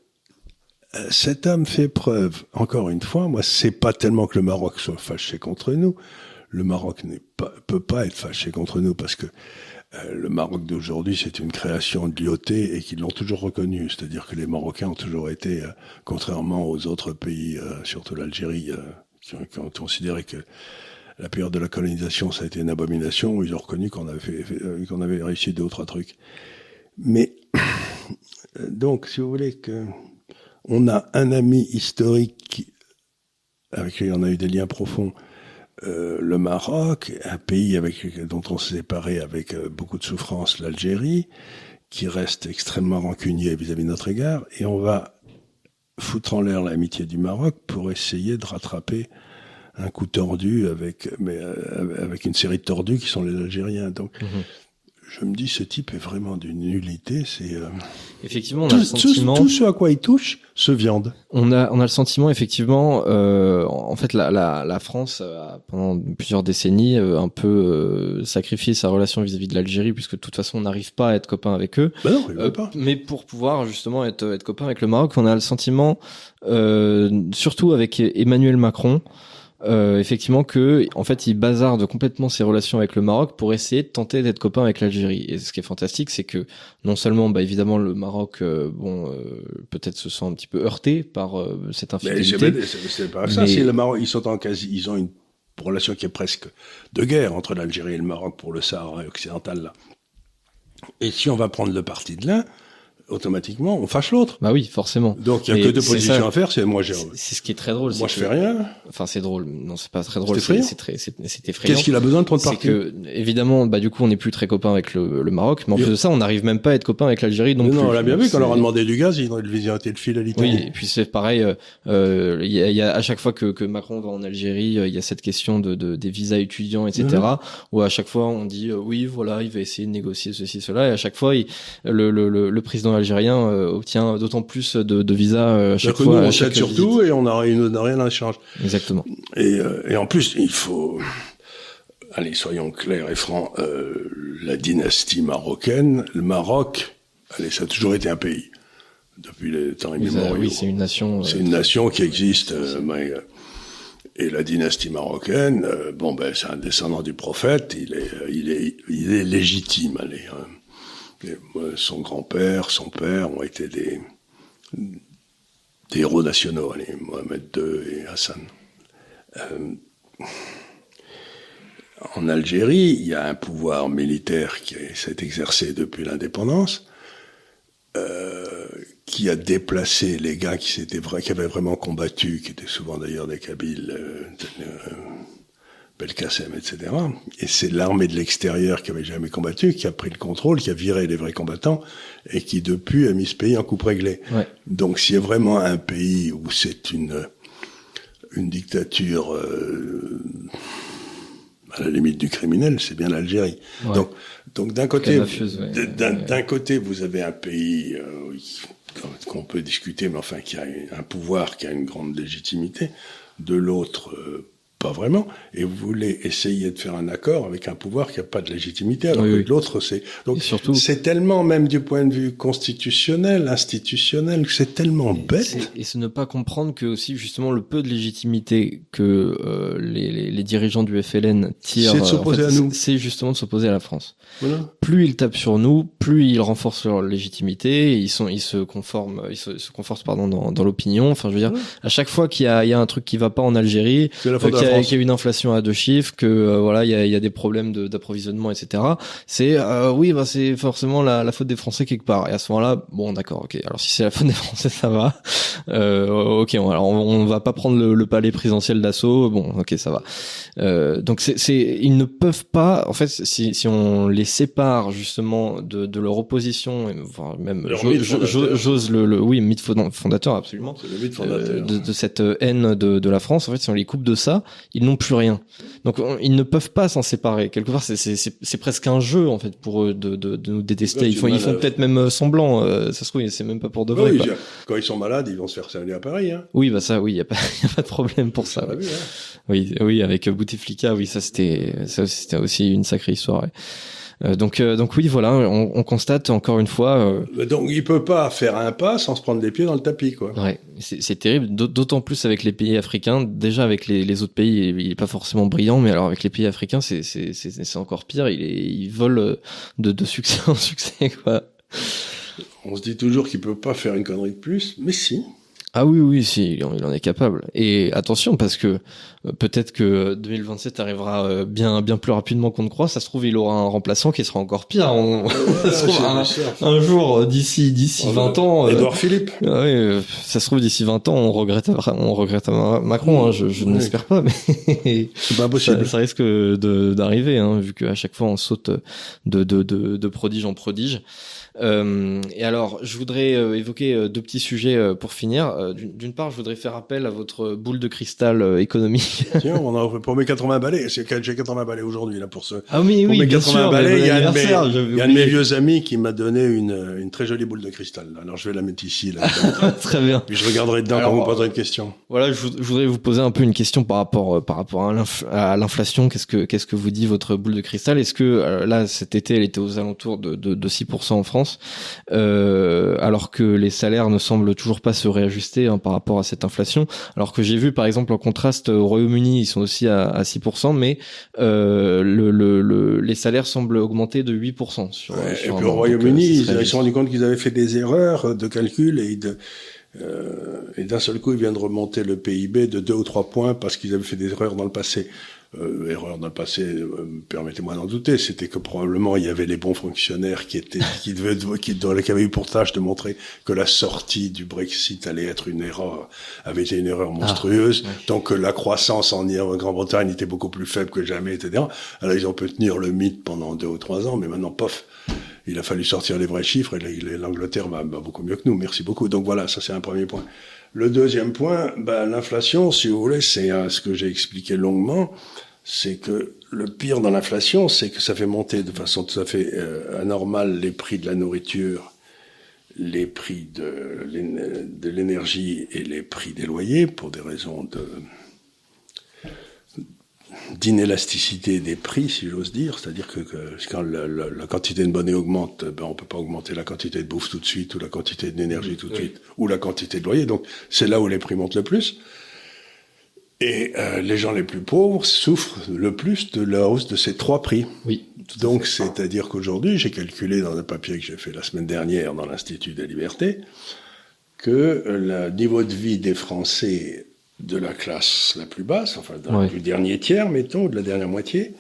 cet homme fait preuve, encore une fois, moi, c'est pas tellement que le Maroc soit fâché contre nous. Le Maroc pas, peut pas être fâché contre nous parce que euh, le Maroc d'aujourd'hui, c'est une création de l'IOT et qu'ils l'ont toujours reconnu. C'est-à-dire que les Marocains ont toujours été, euh, contrairement aux autres pays, euh, surtout l'Algérie, euh, qui, qui ont considéré que la période de la colonisation, ça a été une abomination. Ils ont reconnu qu'on avait, euh, qu'on avait réussi deux ou trois trucs. Mais donc, si vous voulez que on a un ami historique avec qui on a eu des liens profonds, euh, le Maroc, un pays avec dont on s'est séparé avec euh, beaucoup de souffrance, l'Algérie, qui reste extrêmement rancunier vis-à-vis de notre égard, et on va foutre en l'air l'amitié du Maroc pour essayer de rattraper un coup tordu avec, mais euh, avec une série de tordus qui sont les Algériens. Mhm. Je me dis, ce type est vraiment d'une nullité. C'est euh, Effectivement, on a tout, le tout- sentiment. tout ce à quoi il touche se viande. On a, on a le sentiment effectivement, euh, en fait, la, la, la France a pendant plusieurs décennies euh, un peu euh, sacrifié sa relation vis-à-vis de l'Algérie, puisque de toute façon on n'arrive pas à être copain avec eux. Ben non, il Euh, pas. mais pour pouvoir justement être, être copain avec le Maroc, on a le sentiment, euh, surtout avec Emmanuel Macron, euh, effectivement que en fait il bazarde complètement ses relations avec le Maroc pour essayer de tenter d'être copain avec l'Algérie. Et ce qui est fantastique, c'est que non seulement, bah évidemment, le Maroc, euh, bon, euh, peut-être se sent un petit peu heurté par euh, cette Mais infidélité. c'est c'est pas ça. Mais- C'est le Maroc. Ils sont en quasi, ils ont une relation qui est presque de guerre entre l'Algérie et le Maroc pour le Sahara occidental là. Et si on va prendre le parti de l'un, automatiquement on fâche l'autre. Bah oui, forcément. Donc il y a Et que deux positions ça. à faire. C'est moi j'ai, C'est ce qui est très drôle. moi je que- fais rien. Enfin, c'est drôle. Non, c'est pas très drôle. C'est très, c'est effrayant. Qu'est-ce qu'il a besoin de prendre C'est parti que évidemment, bah du coup, on n'est plus très copains avec le, le Maroc, mais en plus de ça, on n'arrive même pas à être copains avec l'Algérie non Non, plus. on l'a bien vu quand on leur a demandé du gaz, ils ont visité le fil à l'Italie. Oui, et puis c'est pareil. euh, euh, Il y, a, y a à chaque fois que, que Macron va en Algérie, euh, il y a cette question de, de des visas étudiants, etc. Où à chaque fois on dit euh, oui, voilà, il va essayer de négocier ceci, cela, et à chaque fois, il- le, le, le, le président algérien euh, obtient d'autant plus de, de visas euh, à chaque Chaque fois. nous, à on chaque surtout et on n'a rien en échange. visite. Exactement. Et, euh, et en plus, il faut, allez, soyons clairs et francs, euh, la dynastie marocaine, le Maroc, allez, ça a toujours été un pays depuis les temps immémoriaux. oui, c'est une nation. C'est une nation qui existe. euh, et la dynastie marocaine, euh, bon ben c'est un descendant du prophète, il est, il est, il est légitime. Allez, hein. Moi, son grand-père, son père ont été des, des héros nationaux. Allez, Mohamed II et Hassan. Euh, en Algérie, il y a un pouvoir militaire qui s'est exercé depuis l'indépendance qui a déplacé les gars qui qui avaient vraiment combattu, qui étaient souvent d'ailleurs des Kabyles, euh, euh, Belkacem, etc. Et c'est l'armée de l'extérieur qui avait jamais combattu, qui a pris le contrôle, qui a viré les vrais combattants, et qui depuis a mis ce pays en coupe réglée. Ouais. Donc s'il y a vraiment un pays où c'est une une dictature euh, à la limite du criminel, c'est bien l'Algérie. Ouais. Donc donc d'un côté, ouais. d'un côté vous avez un pays euh, qu'on- qu'on peut discuter, mais enfin qui a un pouvoir qui a une grande légitimité. De l'autre, euh, pas vraiment. Et vous voulez essayer de faire un accord avec un pouvoir qui n'a pas de légitimité, alors Oui, que oui. de l'autre, c'est donc surtout- c'est tellement même du point de vue constitutionnel, institutionnel, que c'est tellement Et bête. Et c'est ne pas comprendre que aussi justement le peu de légitimité que euh, les, les, les dirigeants du FLN tirent, C'est de euh, en s'opposer fait, à nous. c'est justement de s'opposer à la France. Voilà. Plus ils tapent sur nous, plus ils renforcent leur légitimité, ils sont, ils se conforment, ils se, se confortent pardon dans, dans l'opinion. Enfin, je veux dire, Ouais. à chaque fois qu'il y a, il y a un truc qui va pas en Algérie, Euh, qu'il y, a- qu'il y a une inflation à deux chiffres, que euh, voilà, il y a, y a des problèmes de- d'approvisionnement, etc. C'est euh, oui, bah c'est forcément la, la faute des Français quelque part. Et à ce moment-là, bon, d'accord, ok. Alors si c'est la faute des Français, ça va. Euh, ok, on, alors on, on va pas prendre le, le palais présidentiel d'assaut. Bon, ok, ça va. Euh, donc c'est, ils ne peuvent pas. En fait, si, si on les sépare justement de, de leur opposition, même j'ose le, le, oui, mythe fonda- fondateur, absolument. Le mythe Euh, fondateur. de, de cette haine de, de la France. En fait, si on les coupe de ça, ils n'ont plus rien. Donc, on- ils ne peuvent pas s'en séparer. Quelque part, c'est- c'est c'est- c'est presque un jeu en fait pour eux de, de, de nous détester. Ouais, Ils font, ils font peut-être même euh, semblant. euh, ça se trouve, c'est même pas pour de vrai. Oui, quoi. quand ils sont malades, ils vont se faire soigner à Paris. Hein. Oui, bah ça, oui, y a pas, y a pas de problème pour ça. Ouais. vu, hein. Oui, oui, avec euh, Bouteflika, oui, ça c'était, ça c'était aussi une sacrée histoire. ouais. Euh, donc, euh, donc oui, voilà, on, on constate encore une fois. euh, Donc il peut pas faire un pas sans se prendre les pieds dans le tapis, quoi. Ouais, c'est terrible, d'aut- d'autant plus avec les pays africains. Déjà avec les, les autres pays, il est pas forcément brillant, mais alors avec les pays africains, c'est encore pire. Il est il vole de de succès en succès quoi. On se dit toujours qu'il peut pas faire une connerie de plus, mais si. Ah oui oui, si il en, est capable. Et attention parce que euh, peut-être que 2027 arrivera euh, bien bien plus rapidement qu'on ne croit. Ça se trouve, il aura un remplaçant qui sera encore pire. On- ça se trouve, un, un jour euh, d'ici d'ici 20 ans. euh, Edouard Philippe. Ouais, euh, ça se trouve d'ici 20 ans, on regrette, on regrette Macron. Hein, je je Oui. n'espère pas, mais C'est pas ça, possible. ça risque d'arriver, hein, vu qu'à chaque fois on saute de, de, de, de prodige en prodige. Euh, et alors, je voudrais euh, évoquer euh, deux petits sujets euh, pour finir. euh, d'une part, je voudrais faire appel à votre boule de cristal euh, économique. Tiens, on a pour mes 80 balais, j'ai 80 balais aujourd'hui là pour ce. Ah oui, pour oui, mes bien 80 sûr. balais, il y a, un de mes, mes, il y a un de mes vieux amis qui m'a donné une, une très jolie boule de cristal. Alors je vais la mettre ici là. très bien. Puis je regarderai dedans Alors, quand vous poserez une question. Voilà, je, je, voudrais vous poser un peu une question par rapport euh, par rapport à l'inflation. Qu'est-ce que qu'est-ce que vous dit votre boule de cristal? Est-ce que euh, là cet été elle était aux alentours de, de, de 6% en France, euh, alors que les salaires ne semblent toujours pas se réajuster hein, par rapport à cette inflation. Alors que j'ai vu par exemple en contraste au Royaume-Uni, ils sont aussi à, à 6%, mais euh, le, le, le, les salaires semblent augmenter de 8%. Sur, Ouais, sur et puis au. Royaume-Uni, euh, ce ils se sont rendus compte qu'ils avaient fait des erreurs de calcul et de euh, et d'un seul coup, ils viennent de remonter le PIB de deux ou trois points parce qu'ils avaient fait des erreurs dans le passé. Euh, erreurs dans le passé, euh, permettez-moi d'en douter, c'était que probablement il y avait les bons fonctionnaires qui étaient, qui devaient, qui, qui avaient eu pour tâche de montrer que la sortie du Brexit allait être une erreur, avait été une erreur monstrueuse, ouais. donc que la croissance en, en Grande-Bretagne était beaucoup plus faible que jamais, etc. Alors ils ont pu tenir le mythe pendant deux ou trois ans, mais maintenant, pof, il a fallu sortir les vrais chiffres et l'Angleterre va, beaucoup mieux que nous. Merci beaucoup. Donc voilà, ça c'est un premier point. Le deuxième point, ben, l'inflation, si vous voulez, c'est euh, ce que j'ai expliqué longuement, c'est que le pire dans l'inflation, c'est que ça fait monter de façon tout à fait euh, anormale les prix de la nourriture, les prix de l'énergie et les prix des loyers pour des raisons de d'inélasticité des prix, si j'ose dire, c'est-à-dire que, que, quand la, la, la, quantité de monnaie augmente, ben on peut pas augmenter la quantité de bouffe tout de suite, ou la quantité d'énergie tout de oui. suite, ou la quantité de loyer. Donc c'est là où les prix montent le plus. Et euh, les gens les plus pauvres souffrent le plus de la hausse de ces trois prix. Oui. Donc c'est-à-dire qu'aujourd'hui, j'ai calculé dans un papier que j'ai fait la semaine dernière dans l'Institut des libertés que le niveau de vie des Français de la classe la plus basse, enfin ouais. du dernier tiers, mettons, ou de la dernière moitié,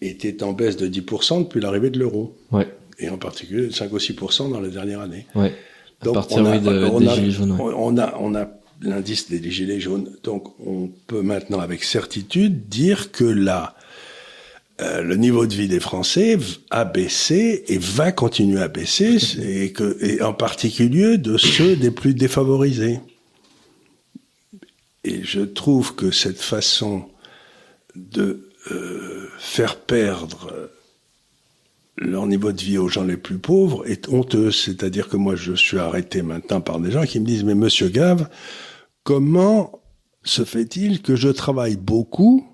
était en baisse de 10% depuis l'arrivée de l'euro. Ouais. Et en particulier de 5 ou 6% dans les dernières années. Ouais. À Donc, partir on a, oui, de, on des a, gilets jaunes. On a, on a l'indice des gilets jaunes. Donc, on peut maintenant avec certitude dire que là, euh, le niveau de vie des Français a baissé et va continuer à baisser, et, que, et en particulier de ceux des plus défavorisés. Et je trouve que cette façon de euh, faire perdre leur niveau de vie aux gens les plus pauvres est honteuse. C'est-à-dire que moi, je suis arrêté maintenant par des gens qui me disent, mais monsieur Gave, comment se fait-il que je travaille beaucoup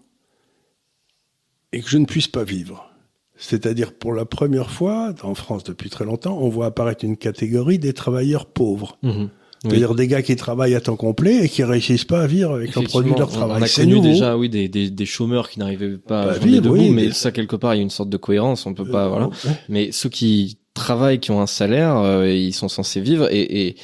et que je ne puisse pas vivre? C'est-à-dire, pour la première fois, en France depuis très longtemps, on voit apparaître une catégorie des travailleurs pauvres. Mmh. C'est-à-dire oui. des gars qui travaillent à temps complet et qui réussissent pas à vivre avec le produit de leur travail. On a connu nouveau. déjà, oui, des, des, des, chômeurs qui n'arrivaient pas, pas à vivre, debout, oui, mais ça quelque part, il y a une sorte de cohérence. On peut pas, euh, voilà. Ouais. Mais ceux qui travaillent, qui ont un salaire, euh, ils sont censés vivre et, et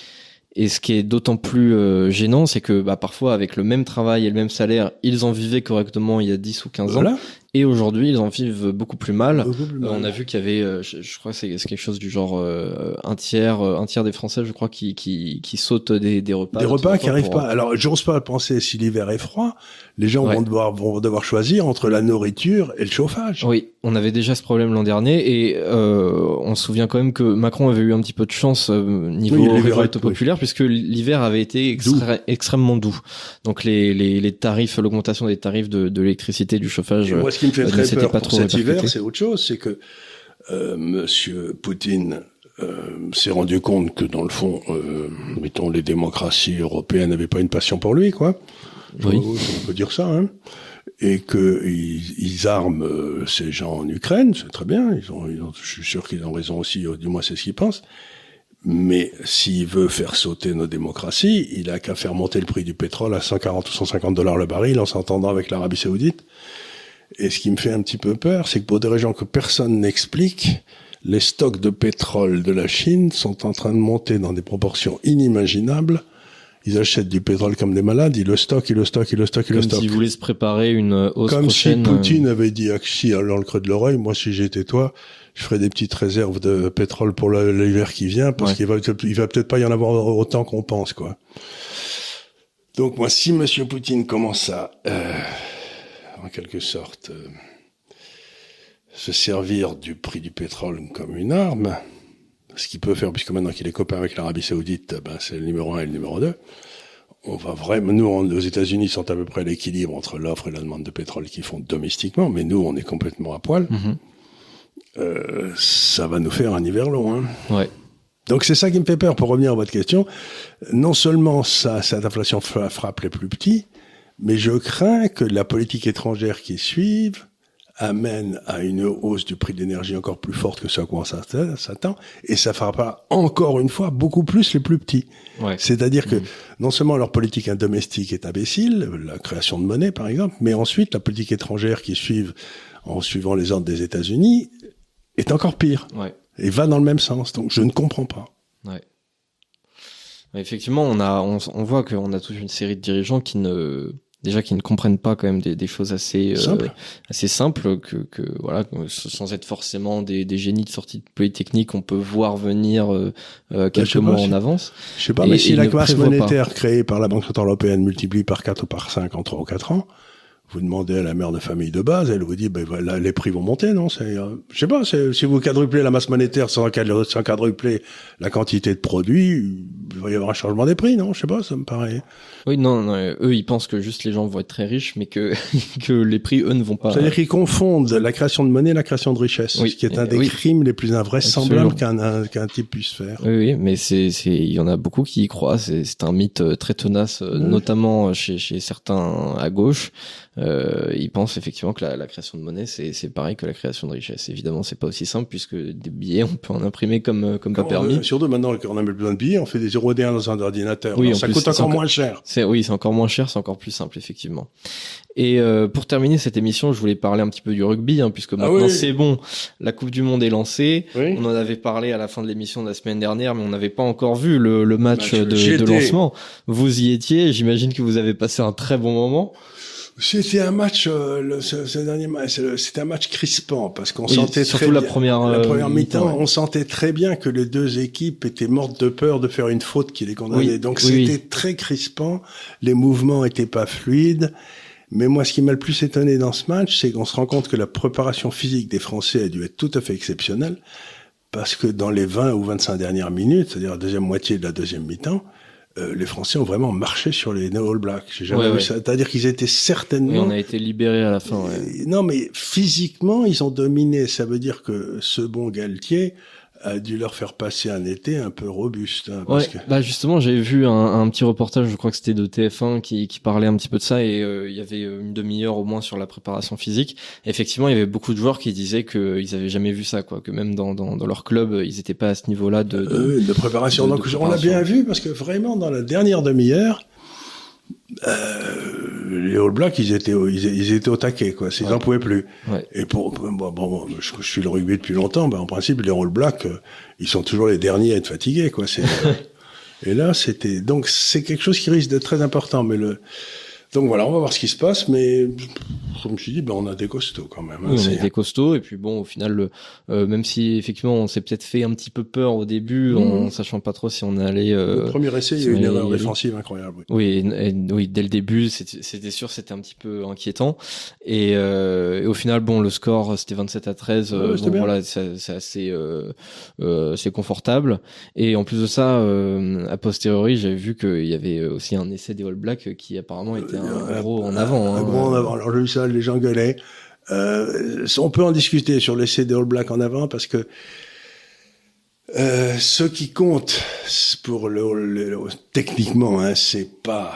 et ce qui est d'autant plus euh, gênant, c'est que bah, parfois, avec le même travail et le même salaire, ils en vivaient correctement il y a 10 ou 15 voilà. ans. Et aujourd'hui, ils en vivent beaucoup plus mal. Beaucoup plus mal. Euh, on a vu qu'il y avait, euh, je, je, crois que c'est quelque chose du genre euh, un tiers, un tiers des Français, je crois, qui qui, qui sautent des, des repas. Des repas qui n'arrivent pour... pas. Alors, j'ose pas penser si l'hiver est froid, les gens ouais. vont devoir vont devoir choisir entre la nourriture et le chauffage. Oui, on avait déjà ce problème l'an dernier et euh, on se souvient quand même que Macron avait eu un petit peu de chance niveau oui, révolte populaire oui. puisque l'hiver avait été doux. extrêmement doux. Donc les, les, les tarifs, l'augmentation des tarifs de, de l'électricité, du chauffage. Moi, ce qui me fait très peur pas pour trop cet hiver, c'est autre chose, c'est que euh, Monsieur Poutine euh, s'est rendu compte que dans le fond, euh, mettons, les démocraties européennes n'avaient pas une passion pour lui, quoi. Oui. On peut dire ça, hein. Et que ils, ils arment euh, ces gens en Ukraine, c'est très bien. Ils ont, ils ont, je suis sûr qu'ils ont raison aussi, du moins c'est ce qu'ils pensent. Mais s'il veut faire sauter nos démocraties, il a qu'à faire monter le prix du pétrole à 140 ou 150 dollars le baril en s'entendant avec l'Arabie Saoudite. Et ce qui me fait un petit peu peur, c'est que pour des raisons que personne n'explique, les stocks de pétrole de la Chine sont en train de monter dans des proportions inimaginables. Ils achètent du pétrole comme des malades, ils le stockent, ils le stockent, ils le stockent, ils le stockent. Comme s'ils voulaient se préparer une hausse Comme prochaine. si Poutine avait dit à Xi, dans le creux de l'oreille, moi si j'étais toi, je ferais des petites réserves de pétrole pour l'hiver qui vient, parce ouais. qu'il va, il va peut-être pas y en avoir autant qu'on pense, quoi. Donc moi, si Monsieur Poutine commence à... Euh en quelque sorte, euh, se servir du prix du pétrole comme une arme, ce qu'il peut faire, puisque maintenant qu'il est copain avec l'Arabie Saoudite, ben c'est le numéro un et le numéro deux. on va vraiment, nous, aux États-Unis, sont à peu près à l'équilibre entre l'offre et la demande de pétrole qu'ils font domestiquement, mais nous, on est complètement à poil. Mhm. Euh, ça va nous faire un hiver long. Hein. Ouais. Donc c'est ça qui me fait peur. Pour revenir à votre question, non seulement ça, cette inflation frappe les plus petits, mais je crains que la politique étrangère qui suive amène à une hausse du prix de l'énergie encore plus forte que ce à quoi on s'attend, et ça frappera encore une fois beaucoup plus les plus petits. Ouais. C'est-à-dire que Mhm. non seulement leur politique domestique est imbécile, la création de monnaie par exemple, mais ensuite la politique étrangère qui suivent en suivant les ordres des États-Unis est encore pire Ouais. et va dans le même sens. Donc je ne comprends pas. Ouais. Ouais, Effectivement, on a, on, on voit qu'on a toute une série de dirigeants qui ne, déjà qui ne comprennent pas quand même des, des choses assez, euh, assez simples que, que voilà, que sans être forcément des, des génies de sortie de Polytechnique, on peut voir venir euh, euh, je quelques mois en avance. Je sais pas, Et- mais si la pas. monétaire créée par la Banque Centrale Européenne multiplie par 4 ou par 5 en 3 ou 4 ans, vous demandez à la mère de famille de base, elle vous dit, ben voilà, les prix vont monter, non C'est, euh, je sais pas, c'est- si vous quadruplez la masse monétaire sans, sans quadrupler la quantité de produits, il va y avoir un changement des prix, non Je sais pas, ça me paraît. Oui, non, non, euh, eux, ils pensent que juste les gens vont être très riches, mais que que les prix, eux, ne vont pas. C'est-à-dire qu'ils confondent la création de monnaie et la création de richesse, Oui. ce qui est un des oui. crimes les plus invraisemblables qu'un un- qu'un type puisse faire. Oui, oui, mais c'est, c'est, il y en a beaucoup qui y croient. C'est, c'est un mythe euh, très tenace, notamment chez, chez certains à gauche. Euh, ils pensent effectivement que la, la création de monnaie, c'est, c'est pareil que la création de richesse. Évidemment, c'est pas aussi simple puisque des billets, on peut en imprimer comme, euh, comme pas Comment, permis. euh, surtout maintenant qu'on n'a même plus besoin de billets, on fait des 0 et 1 dans un ordinateur. Oui, Alors, en ça plus, coûte encore encore- moins cher. C'est, oui, c'est encore moins cher, c'est encore plus simple, effectivement. Et euh, pour terminer cette émission, je voulais parler un petit peu du rugby, hein, puisque maintenant Ah oui. c'est bon, la Coupe du Monde est lancée. Oui. On en avait parlé à la fin de l'émission de la semaine dernière, mais on n'avait pas encore vu le, le match, Match, de, de lancement. Vous y étiez, j'imagine que vous avez passé un très bon moment. C'était un match, euh, le, ce, ce dernier match, c'était un match crispant parce qu'on Oui, sentait surtout très la bien- première, la euh, première mi-temps, ouais. on sentait très bien que les deux équipes étaient mortes de peur de faire une faute qui les condamnait. Oui, Donc oui, c'était très crispant, les mouvements étaient pas fluides. Mais moi, ce qui m'a le plus étonné dans ce match, c'est qu'on se rend compte que la préparation physique des Français a dû être tout à fait exceptionnelle, parce que dans les 20 ou 25 dernières minutes, c'est-à-dire la deuxième moitié de la deuxième mi-temps, euh, les Français ont vraiment marché sur les All Blacks. J'ai jamais Ouais, vu ouais. ça. C'est-à-dire qu'ils étaient certainement Et on a été libéré à la fin. Ouais. Non, mais physiquement, ils ont dominé. Ça veut dire que ce bon Galtier a dû leur faire passer un été un peu robuste. hein, parce Ouais, que... bah justement, j'ai vu un, un petit reportage, je crois que c'était de TF1 qui, qui parlait un petit peu de ça et euh, il y avait une demi-heure au moins sur la préparation physique. Effectivement, il y avait beaucoup de joueurs qui disaient qu'ils avaient jamais vu ça, quoi, que même dans, dans, dans leur club, ils étaient pas à ce niveau-là de. de- Euh, de préparation. de- Donc de on l'a préparation. bien vu parce que vraiment dans la dernière demi-heure, euh, les All Blacks ils étaient ils, ils étaient au taquet quoi. Ils Ouais. en pouvaient plus. Ouais. Et pour bon, bon, je, je suis le rugby depuis longtemps. Ben, en principe les All Blacks euh, ils sont toujours les derniers à être fatigués quoi. Et là c'était donc c'est quelque chose qui risque d'être très important. Mais le donc voilà on va voir ce qui se passe. Mais je me suis dit ben on a des costauds quand même. hein. Oui, on C'est- était costaud et puis bon, au final, le, euh, même si effectivement on s'est peut-être fait un petit peu peur au début, en Mhm. sachant pas trop si on allait. euh, le premier essai il y a eu une erreur défensive incroyable. oui. Oui, et- et- oui, dès le début, c'était sûr, c'était un petit peu inquiétant. Et, euh, et au final, bon, le score, c'était 27 à 13. Ouais, euh, bon, voilà, c'est assez, euh, euh, c'est confortable. Et en plus de ça, euh, a posteriori, j'avais vu qu'il y avait aussi un essai des All Blacks qui apparemment était un Euh, gros en avant. Un hein. gros en avant. Alors j'ai vu ça, les gens gueulaient. Euh, on peut en discuter sur l'essai des All Blacks en avant parce que euh, ce qui compte pour le, le- le- techniquement, hein, c'est pas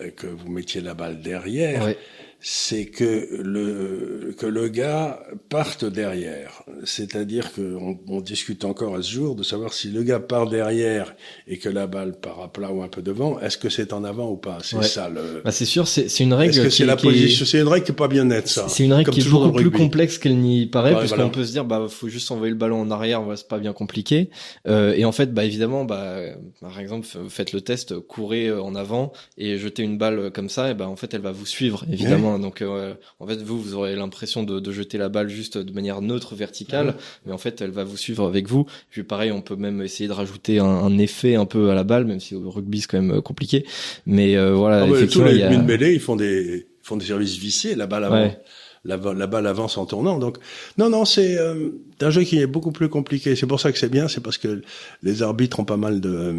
euh, que vous mettiez la balle derrière, Ouais. C'est que le que le gars parte derrière. C'est-à-dire que on, discute encore à ce jour de savoir si le gars part derrière et que la balle part à plat ou un peu devant, est-ce que c'est en avant ou pas? C'est Ouais. ça le. Bah, c'est sûr, c'est c'est une règle. Est-ce que c'est est- la position? C'est une règle qui est pas bien nette, ça. C'est une règle Comme qui est toujours beaucoup au plus complexe qu'elle n'y paraît, Ouais, puisqu'on voilà. peut se dire, bah, faut juste envoyer le ballon en arrière, voilà, c'est pas bien compliqué. Euh, et en fait, bah, évidemment, bah, par exemple, faites le test, courez euh, en avant et jetez une balle comme ça, et bah, en fait, elle va vous suivre, évidemment. Donc, euh, en fait, vous, vous aurez l'impression de, de jeter la balle juste de manière neutre, verticale, mais en fait, elle va vous suivre avec vous. Puis, pareil, on peut même essayer de rajouter un, un effet un peu à la balle, même si au rugby, c'est quand même euh, compliqué. Mais, euh, voilà, Ah, mais tous effectivement, les a... de mêlée, ils font des ils font des services vissés, la balle avant. Ouais. La, la balle avance en tournant. Donc non non, c'est euh, un jeu qui est beaucoup plus compliqué. C'est pour ça que c'est bien, c'est parce que les arbitres ont pas mal de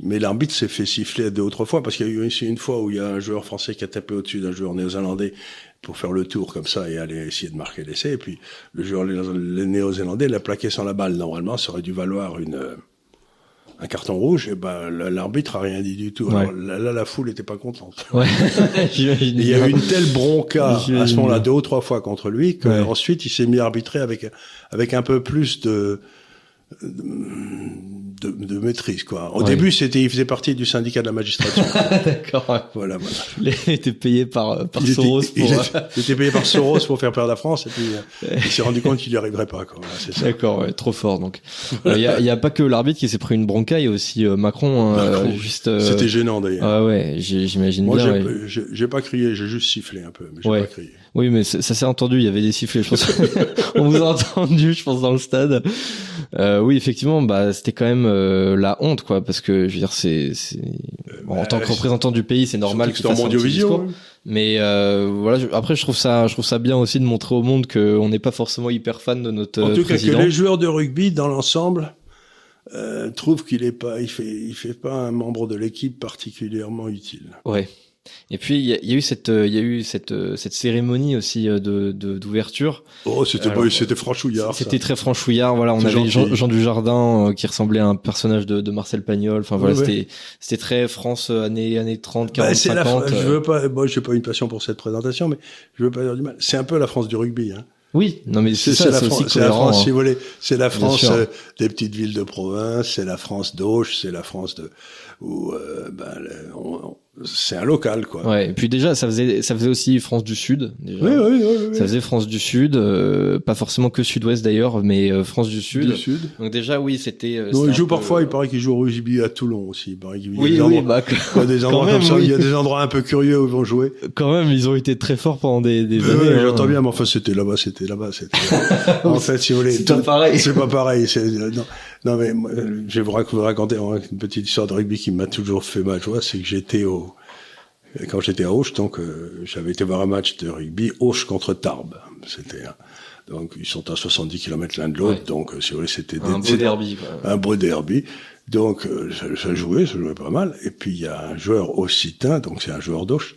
Mais l'arbitre s'est fait siffler deux ou trois fois parce qu'il y a eu aussi une fois où il y a un joueur français qui a tapé au-dessus d'un joueur néo-zélandais pour faire le tour comme ça et aller essayer de marquer l'essai. Et puis le joueur néo-zélandais l'a plaqué sans la balle. Normalement, ça aurait dû valoir une un carton rouge, et ben l'arbitre a rien dit du tout. Alors, là, la foule était pas contente. Ouais. il y a eu une telle bronca à ce moment-là deux ou trois fois contre lui qu'ensuite il s'est mis à arbitrer avec avec un peu plus de de, de, maîtrise quoi. Au début, c'était il faisait partie du syndicat de la magistrature. D'accord. Voilà, voilà. Il était payé par par Soros pour... il, était, payé par Soros pour faire perdre la France et puis euh, il s'est rendu compte qu'il n'y arriverait pas quoi. D'accord, ouais, trop fort donc. Il y, a, y a pas que l'arbitre qui s'est pris une bronca, il y a aussi euh, Macron, hein, Macron juste euh, C'était gênant d'ailleurs. Ah ouais, j'imagine Moi, bien. j'ai pas crié, j'ai juste sifflé un peu, mais j'ai pas crié. Oui, mais ça s'est entendu, il y avait des sifflets, je pense. On vous a entendu, je pense, dans le stade. Euh, oui, effectivement, bah, c'était quand même euh, la honte, quoi, parce que, je veux dire, c'est, bon, en tant que représentant du pays, c'est normal que c'est en Mondiovision. Mais euh, voilà, après, je trouve ça, je trouve ça bien aussi de montrer au monde qu'on n'est pas forcément hyper fan de notre en tout président. cas, que les joueurs de rugby, dans l'ensemble, euh, trouvent qu'il est pas, il fait, il fait pas un membre de l'équipe particulièrement utile. Ouais. Et puis il y, y, a eu cette, il y a eu cette, cette cérémonie aussi euh, de d'ouverture. Oh, c'était c'était franchouillard. C'était très franchouillard. Voilà, on avait Jean, Jean, Dujardin euh, qui ressemblait à un personnage de, de Marcel Pagnol. Enfin voilà, c'était c'était très France euh, années années 30, 40, bah, 50. La, je veux pas, moi j'ai pas une passion pour cette présentation, mais je veux pas dire du mal. C'est un peu la France du rugby. Hein. Oui, non mais c'est ça, c'est la, aussi la France, hein. si vous voulez, c'est la France des petites villes de province, c'est la France d'Auch, c'est la France de où euh, ben, on, c'est un local quoi. Ouais, et puis déjà ça faisait ça faisait aussi France du Sud déjà. Oui, oui, oui, Ça faisait France du Sud, euh, pas forcément que Sud-Ouest d'ailleurs, mais euh, France du Sud. Du Sud. Donc déjà oui, c'était euh, Non, il joue parfois, il paraît qu'il joue au rugby à Toulon aussi, il paraît qu'il oui, oui, endroits, bah, il y a des endroits comme ça, il y a des endroits un peu curieux où ils vont jouer. Quand même, ils ont été très forts pendant des, des années. Oui, hein. j'entends bien, mais enfin c'était là-bas, c'était là-bas, c'était En fait, si vous voulez, c'est pas pareil. C'est pas pareil, c'est non. Non mais je vais vous raconter une petite histoire de rugby qui m'a toujours fait mal joie, c'est que j'étais au quand j'étais à Auch, donc euh, j'avais été voir un match de rugby Auch contre Tarbes. C'était donc ils sont à 70 km l'un de l'autre, donc euh, si vous voulez c'était un beau derby. Quoi. Un beau derby. Donc euh, ça, ça, jouait, ça jouait pas mal. Et puis il y a un joueur occitan, donc c'est un joueur d'Auch,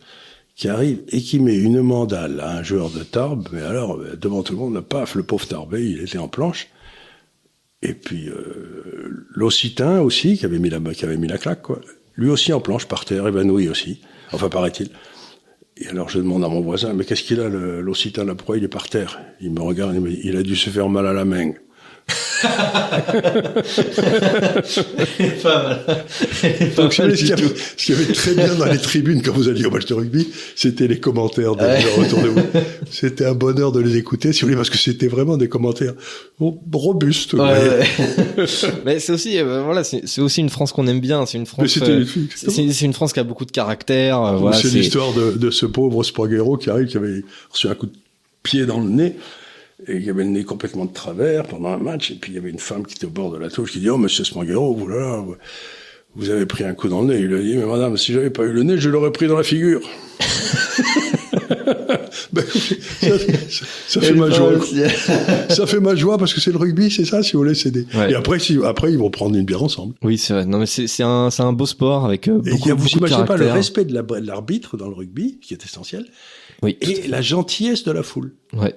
qui arrive et qui met une mandale à un joueur de Tarbes. Mais alors devant tout le monde, paf, le pauvre Tarbais, il était en planche. Et puis euh, aussi, qui avait mis la qui avait mis la claque, quoi. Lui aussi en planche par terre, évanoui aussi. Enfin, paraît-il. Et alors, je demande à mon voisin, mais qu'est-ce qu'il a, l'occitan, là, pourquoi il est par terre? Il me regarde, il il a dû se faire mal à la main. Pas mal. Donc, ce qu'il y, avait très bien dans les tribunes quand vous alliez au match de rugby, c'était les commentaires des ouais. gens autour de vous. C'était un bonheur de les écouter, si vous voulez, parce que c'était vraiment des commentaires robustes. Ouais, ouais. Mais c'est aussi, euh, voilà, c'est aussi une France qu'on aime bien. C'est une France. Euh, c'est une France qui a beaucoup de caractère. Euh, voilà, c'est l'histoire de, de, ce pauvre Spraguero qui arrive, qui avait reçu un coup de pied dans le nez et il y avait le nez complètement de travers pendant un match, et puis il y avait une femme qui était au bord de la touche qui dit, oh, monsieur Smanguero, vous, là, vous avez pris un coup dans le nez. Il lui a dit, mais madame, si j'avais pas eu le nez, je l'aurais pris dans la figure. ben, ça, ça, ça fait ma joie. ça fait ma joie parce que c'est le rugby, c'est ça, si vous voulez, c'est des... Ouais. Et après, si, après, ils vont prendre une bière ensemble. Oui, c'est vrai. Non, mais c'est un, c'est un beau sport avec euh, beaucoup, et a, vous imaginez de pas le respect de l'arbitre dans le rugby, qui est essentiel. Oui. Et la gentillesse de la foule. Ouais.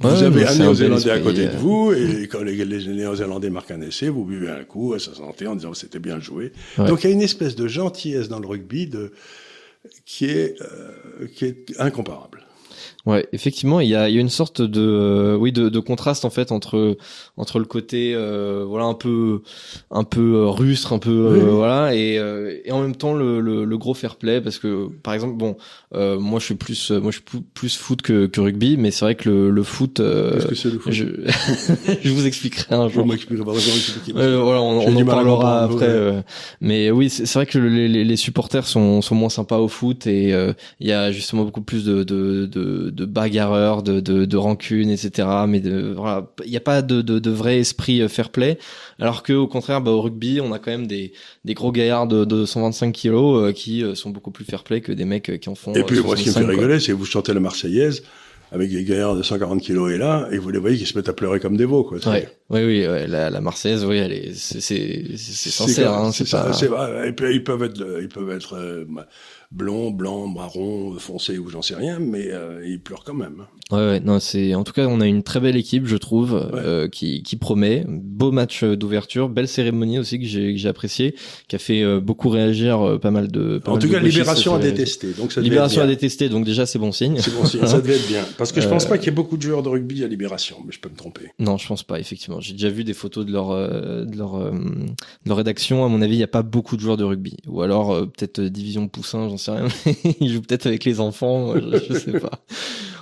Vous Ouais, avez un Néo-Zélandais à côté de vous, et quand les, les Néo-Zélandais marquent un essai, vous buvez un coup à sa santé en disant c'était bien joué. Ouais. Donc il y a une espèce de gentillesse dans le rugby de, qui, est, euh, qui est incomparable. Ouais, effectivement, il y a, il y a une sorte de, euh, oui, de, de, contraste en fait entre entre le côté, euh, voilà, un peu, un peu euh, rustre, un peu, oui. voilà, et, euh, et en même temps le, le, le gros fair play parce que, par exemple, bon, euh, moi je suis plus, moi je suis plus- foot que, que rugby, mais c'est vrai que le, le foot, euh, Qu'est-ce que c'est le foot je, je vous expliquerai un jour. pas, expliquez-moi. Euh, voilà, on, on en parlera après. euh, mais oui, c'est vrai que les, les, les supporters sont, sont moins sympas au foot et euh, il y a justement beaucoup plus de, de, de, de bagarreurs, de, de, de rancune, etc. Mais de, voilà, il n'y a pas de, de, de vrai esprit euh, fair play. Alors que au contraire, bah, au rugby, on a quand même des, des gros gaillards de, de 125 kilos euh, qui euh, sont beaucoup plus fair play que des mecs euh, qui en font. Et puis moi, ce qui me fait 65, quoi. rigoler, c'est que vous chantez la Marseillaise, avec des gaillards de 140 kilos et là, et vous les voyez qui se mettent à pleurer comme des veaux, quoi. Ouais, oui, oui, ouais, la, la Marseillaise, oui, elle est, c'est, c'est, c'est sincère, hein, c'est ça. C'est, ils peuvent être, ils peuvent être euh, blond, blanc, marron, foncé ou j'en sais rien, mais euh, ils pleurent quand même. Ouais, ouais, non, c'est en tout cas on a une très belle équipe, je trouve, euh, qui, qui promet. Beau match d'ouverture, belle cérémonie aussi que j'ai, que j'ai apprécié, qui a fait euh, beaucoup réagir euh, pas mal de. Pas en tout cas, Libération a détesté, donc ça Libération a détesté, donc déjà c'est bon signe. C'est bon signe, ça devait être bien, parce que je pense pas qu'il y ait beaucoup de joueurs de rugby à Libération, mais je peux me tromper. Non, je pense pas, effectivement. J'ai déjà vu des photos de leur de leur, de leur rédaction. À mon avis, il y a pas beaucoup de joueurs de rugby, ou alors peut-être division poussin, j'en sais rien. ils jouent peut-être avec les enfants, je, je sais pas.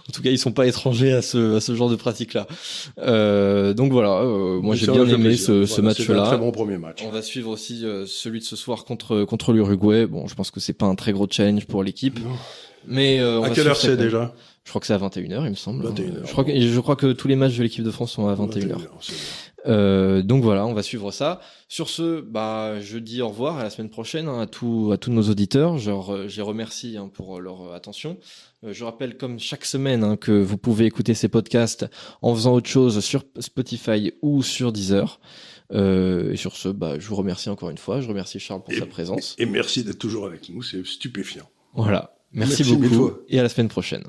En tout cas, ils sont pas étrangers à ce, à ce genre de pratique-là. Euh, donc voilà, euh, moi j'ai bien aimé ce, ce match-là. Très bon premier match. On va suivre aussi euh, celui de ce soir contre contre l'Uruguay. Bon, je pense que c'est pas un très gros challenge pour l'équipe. Mais euh, à quelle heure c'est déjà Je crois que c'est à 21h, il me semble. 21h. Je crois que je crois que tous les matchs de l'équipe de France sont à 21h. Euh, donc voilà, on va suivre ça. Sur ce, bah, je dis au revoir à la semaine prochaine hein, à tous à tous nos auditeurs. Je, je les remercie hein, pour leur attention. Euh, je rappelle comme chaque semaine hein, que vous pouvez écouter ces podcasts en faisant autre chose sur Spotify ou sur Deezer. Euh, et sur ce, bah, je vous remercie encore une fois. Je remercie Charles pour et, sa présence. Et merci d'être toujours avec nous. C'est stupéfiant. Voilà. Merci, merci beaucoup. Et à la semaine prochaine.